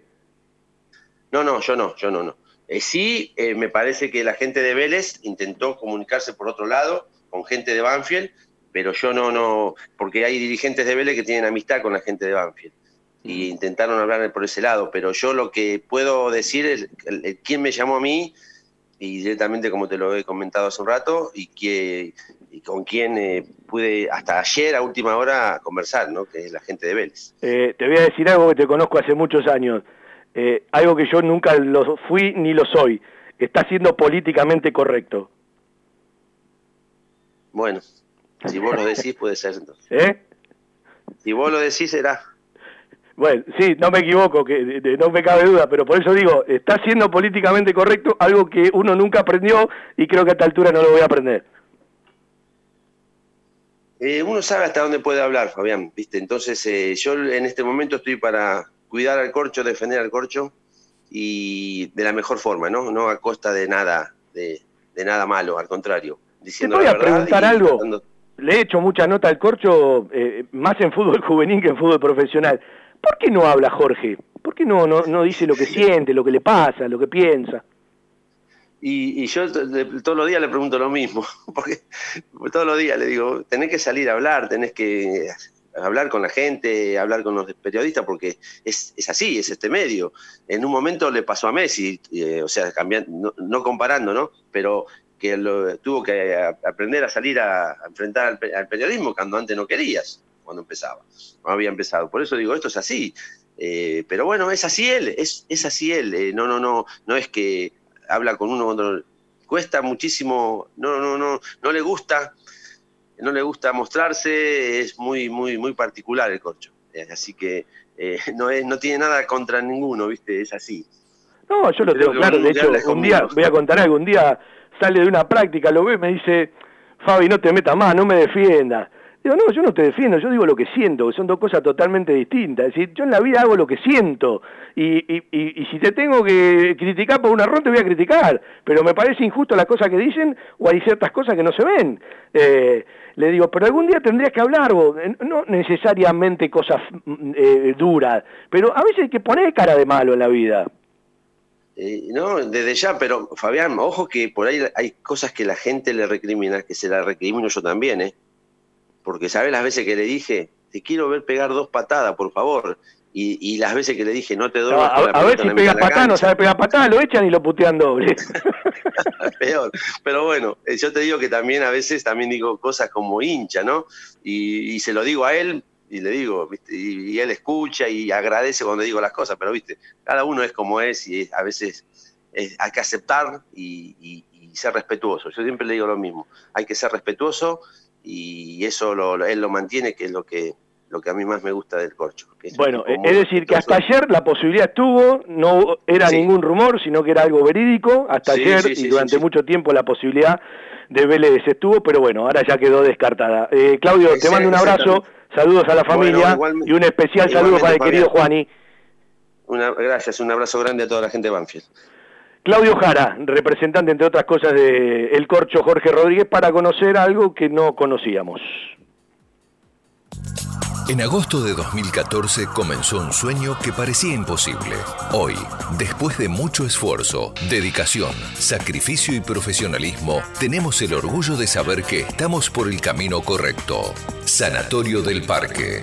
No, no, yo no, yo no, no. Eh, sí, eh, me parece que la gente de Vélez intentó comunicarse por otro lado con gente de Banfield, pero yo no, no, porque hay dirigentes de Vélez que tienen amistad con la gente de Banfield y intentaron hablar por ese lado, pero yo lo que puedo decir es el- me llamó a mí y directamente como te lo he comentado hace un rato y que y con quién eh, pude hasta ayer a última hora conversar, ¿no? Que es la gente de Vélez. Eh, te voy a decir algo que te conozco hace muchos años. Eh, algo que yo nunca lo fui ni lo soy. Está siendo políticamente correcto. Bueno, si vos lo decís puede ser entonces. ¿Eh? Si vos lo decís será. Bueno, sí, no me equivoco, que de- de- no me cabe duda, pero por eso digo, está siendo políticamente correcto algo que uno nunca aprendió y creo que a esta altura no lo voy a aprender. Eh, uno sabe hasta dónde puede hablar, Fabián, ¿viste? Entonces, eh, yo en este momento estoy para cuidar al corcho, defender al corcho y de la mejor forma, ¿no? No a costa de nada, de, de nada malo, al contrario. Te diciendo voy la a preguntar algo. tratando- Le he hecho mucha nota al corcho, eh, más en fútbol juvenil que en fútbol profesional. ¿Por qué no habla Jorge? ¿Por qué no, no, no dice lo que siente, lo que le pasa, lo que piensa? Y, y yo todos los días le pregunto lo mismo, porque todos los días le digo, tenés que salir a hablar, tenés que hablar con la gente, hablar con los periodistas, porque es, es así, es este medio. En un momento le pasó a Messi, eh, o sea, cambiando, no, no comparando, ¿no? Pero que lo- tuvo que aprender a salir a, enfrentar al periodismo cuando antes no querías, cuando empezaba, no había empezado. Por eso digo, esto es así. Eh, pero bueno, es así él, es, es así él. eh, no, no, no, no es que habla con uno otro. Cuesta muchísimo, no, no, no, no le gusta, no le gusta mostrarse, es muy, muy, muy particular el corcho. Eh, así que eh, no es, no tiene nada contra ninguno, viste, es así. No, yo lo Creo tengo claro. De hecho, un día, voy a contar algo, un día sale de una práctica, lo ve y me dice, Fabi, no te metas más, no me defiendas. Digo, no, yo no te defiendo, yo digo lo que siento, que son dos cosas totalmente distintas. Es decir, yo en la vida hago lo que siento. Y, y, y, si te tengo que criticar por un error, te voy a criticar. Pero me parece injusto las cosas que dicen o hay ciertas cosas que no se ven. Eh, le digo, pero algún día tendrías que hablar vos, eh, no necesariamente cosas mm, eh, duras, pero a veces hay que poner cara de malo en la vida. Eh, no, desde ya, pero Fabián, ojo que por ahí hay cosas que la gente le recrimina, que se las recrimino yo también, ¿eh? Porque sabes las veces que le dije, te quiero ver pegar dos patadas, por favor. Y, y las veces que le dije, no te doy No, a, a ver si pega patada, no sabe pegar patada, lo echan y lo putean doble. peor. Pero bueno, eh, yo te digo que también a veces también digo cosas como hincha, ¿no? Y, y se lo digo a él y le digo, ¿viste? Y, y él escucha y agradece cuando digo las cosas, pero viste, cada uno es como es y es- a veces es- hay que aceptar y- y ser respetuoso. Yo siempre le digo lo mismo, hay que ser respetuoso y eso lo- lo- él lo mantiene, que es lo que, lo que a mí más me gusta del corcho. es Bueno, eh, es decir, que hasta ayer la posibilidad estuvo, no era Sí. ningún rumor, sino que era algo verídico, hasta Sí, ayer sí, y durante mucho tiempo la posibilidad de Vélez estuvo, pero bueno, ahora ya quedó descartada. Eh, Claudio, te mando un abrazo, saludos a la Bueno, familia y un especial saludo para el querido Juani. Una, gracias, un abrazo grande a toda la gente de Banfield. Claudio Jara, representante entre otras cosas de El Corcho Jorge Rodríguez, para conocer algo que no conocíamos. En agosto de 2014 comenzó un sueño que parecía imposible. Hoy, después de mucho esfuerzo, dedicación, sacrificio y profesionalismo, tenemos el orgullo de saber que estamos por el camino correcto. Sanatorio del Parque.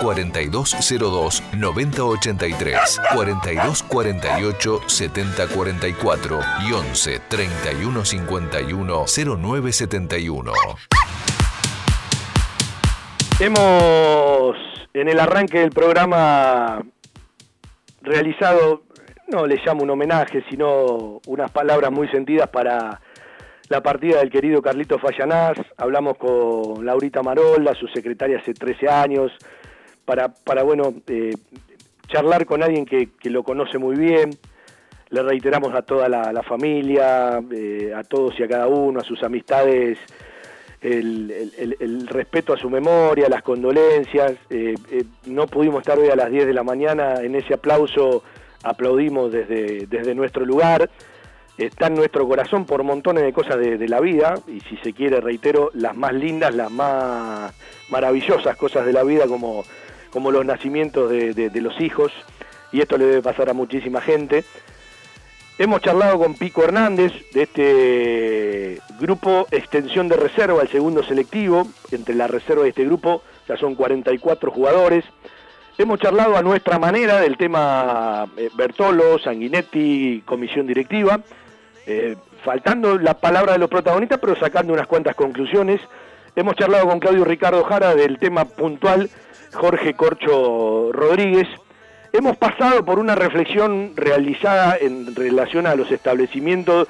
4202-9083, 4248-7044 y 11 3151 0971. Hemos, en el arranque del programa, realizado, no le llamo un homenaje, sino unas palabras muy sentidas para la partida del querido Carlito Fallanás. Hablamos con Laurita Marola, su secretaria hace 13 años, para, para bueno, eh, charlar con alguien que, que lo conoce muy bien. Le reiteramos a toda la, la familia, eh, a todos y a cada uno, a sus amistades, el, el- el- respeto a su memoria, las condolencias. Eh, eh, no pudimos estar hoy a las 10 de la mañana en ese aplauso, aplaudimos desde, desde nuestro lugar. Está en nuestro corazón por montones de cosas de la vida y si se quiere, reitero, las más lindas, las más maravillosas cosas de la vida como, como los nacimientos de, los hijos y esto le debe pasar a muchísima gente. Hemos charlado con Pico Hernández de este grupo Extensión de Reserva, el segundo selectivo. Entre la reserva de este grupo ya son 44 jugadores. Hemos charlado a nuestra manera del tema eh, Bertolo, Sanguinetti, comisión directiva, eh, faltando la palabra de los protagonistas, pero sacando unas cuantas conclusiones. Hemos charlado con Claudio Ricardo Jara del tema puntual Jorge Corcho Rodríguez. Hemos pasado por una reflexión realizada en relación a los establecimientos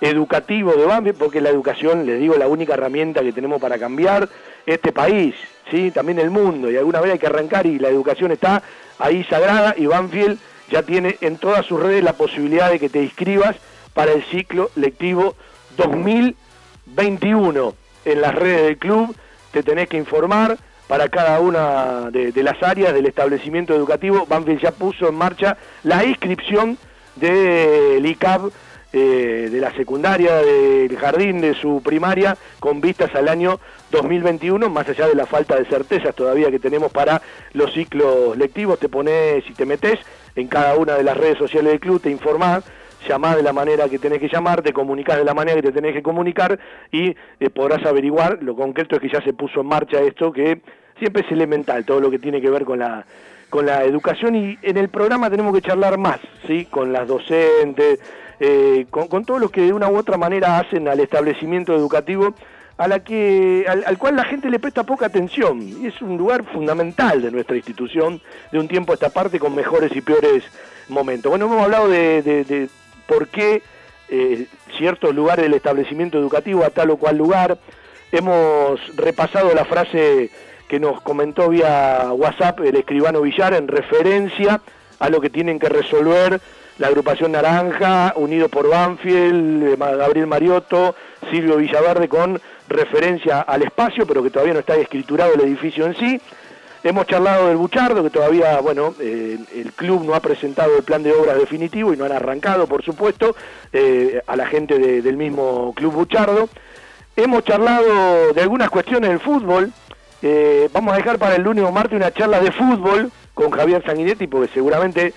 educativos de Banfield, porque la educación, les digo, la única herramienta que tenemos para cambiar este país, ¿sí? también el mundo, y alguna vez hay que arrancar y la educación está ahí sagrada y Banfield ya tiene en todas sus redes la posibilidad de que te inscribas para el ciclo lectivo 2021. En las redes del club te tenés que informar, para cada una de, las áreas del establecimiento educativo. Banfield ya puso en marcha la inscripción del ICAP eh, de la secundaria, del jardín, de su primaria, con vistas al año 2021, más allá de la falta de certezas todavía que tenemos para los ciclos lectivos. Te pones y te metes en cada una de las redes sociales del club, te informás llamás de la manera que tenés que llamar, te comunicás de la manera que te tenés que comunicar y eh, podrás averiguar. Lo concreto es que ya se puso en marcha esto que siempre es elemental, todo lo que tiene que ver con la con la educación y en el programa tenemos que charlar más, ¿sí? Con las docentes, eh, con, todos los que de una u otra manera hacen al establecimiento educativo a la que, al, cual la gente le presta poca atención y es un lugar fundamental de nuestra institución de un tiempo a esta parte con mejores y peores momentos. Bueno, hemos hablado de por qué eh, ciertos lugares del establecimiento educativo a tal o cual lugar. Hemos repasado la frase que nos comentó vía WhatsApp el escribano Villar en referencia a lo que tienen que resolver la agrupación Naranja, unido por Banfield, eh, Gabriel Mariotto, Silvio Villaverde, con referencia al espacio, pero que todavía no está escriturado el edificio en sí. Hemos charlado del Buchardo, que todavía, bueno, eh, el club no ha presentado el plan de obras definitivo y no han arrancado, por supuesto, eh, a la gente del mismo club Buchardo. Hemos charlado de algunas cuestiones del fútbol. Eh, vamos a dejar para el lunes o martes una charla de fútbol con Javier Sanguinetti, porque seguramente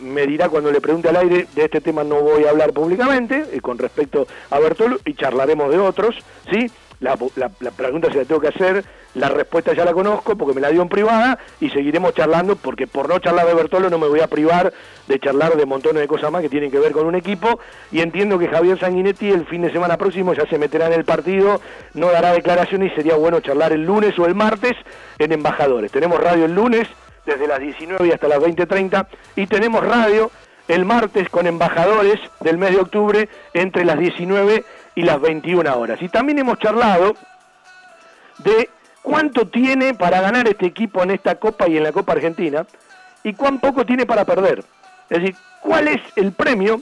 me dirá cuando le pregunte al aire, de este tema no voy a hablar públicamente, con respecto a Bertolo, y charlaremos de otros, ¿sí? La, pregunta se la tengo que hacer, la respuesta ya la conozco porque me la dio en privada y seguiremos charlando porque por no charlar de Bertolo no me voy a privar de charlar de montones de cosas más que tienen que ver con un equipo y entiendo que Javier Sanguinetti el fin de semana próximo ya se meterá en el partido, no dará declaración y sería bueno charlar el lunes o el martes en Embajadores. Tenemos radio el lunes desde las 19 y hasta las 20.30 y tenemos radio el martes con Embajadores del mes de octubre entre las 19 y las 21 horas. Y también hemos charlado de cuánto tiene para ganar este equipo en esta Copa y en la Copa Argentina y cuán poco tiene para perder. Es decir, cuál es el premio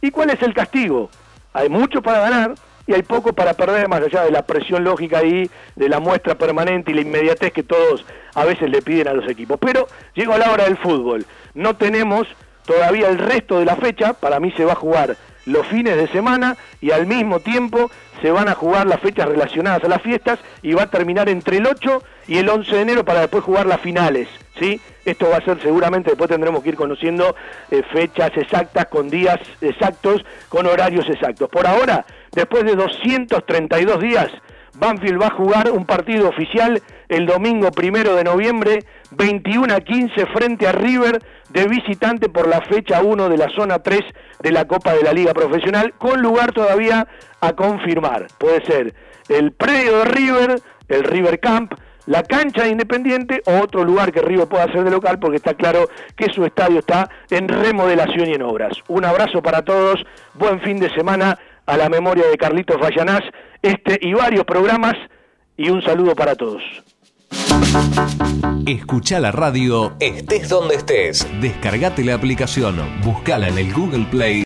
y cuál es el castigo. Hay mucho para ganar y hay poco para perder, más allá de la presión lógica ahí, de la muestra permanente y la inmediatez que todos a veces le piden a los equipos. Pero llegó la hora del fútbol. No tenemos todavía el resto de la fecha, para mí se va a jugar los fines de semana y al mismo tiempo se van a jugar las fechas relacionadas a las fiestas y va a terminar entre el 8 y el 11 de enero para después jugar las finales. ¿sí? Esto va a ser seguramente, después tendremos que ir conociendo eh, fechas exactas, con días exactos, con horarios exactos. Por ahora, después de 232 días, Banfield va a jugar un partido oficial el domingo primero de noviembre, 21 a 15 frente a River de visitante por la fecha 1 de la zona 3 de la Copa de la Liga Profesional, con lugar todavía a confirmar. Puede ser el predio de River, el River Camp, la cancha de Independiente o otro lugar que River pueda hacer de local porque está claro que su estadio está en remodelación y en obras. Un abrazo para todos, buen fin de semana a la memoria de Carlitos Vallanás, este y varios programas y un saludo para todos. Escucha la radio estés donde estés. Descargate la aplicación, búscala en el Google Play.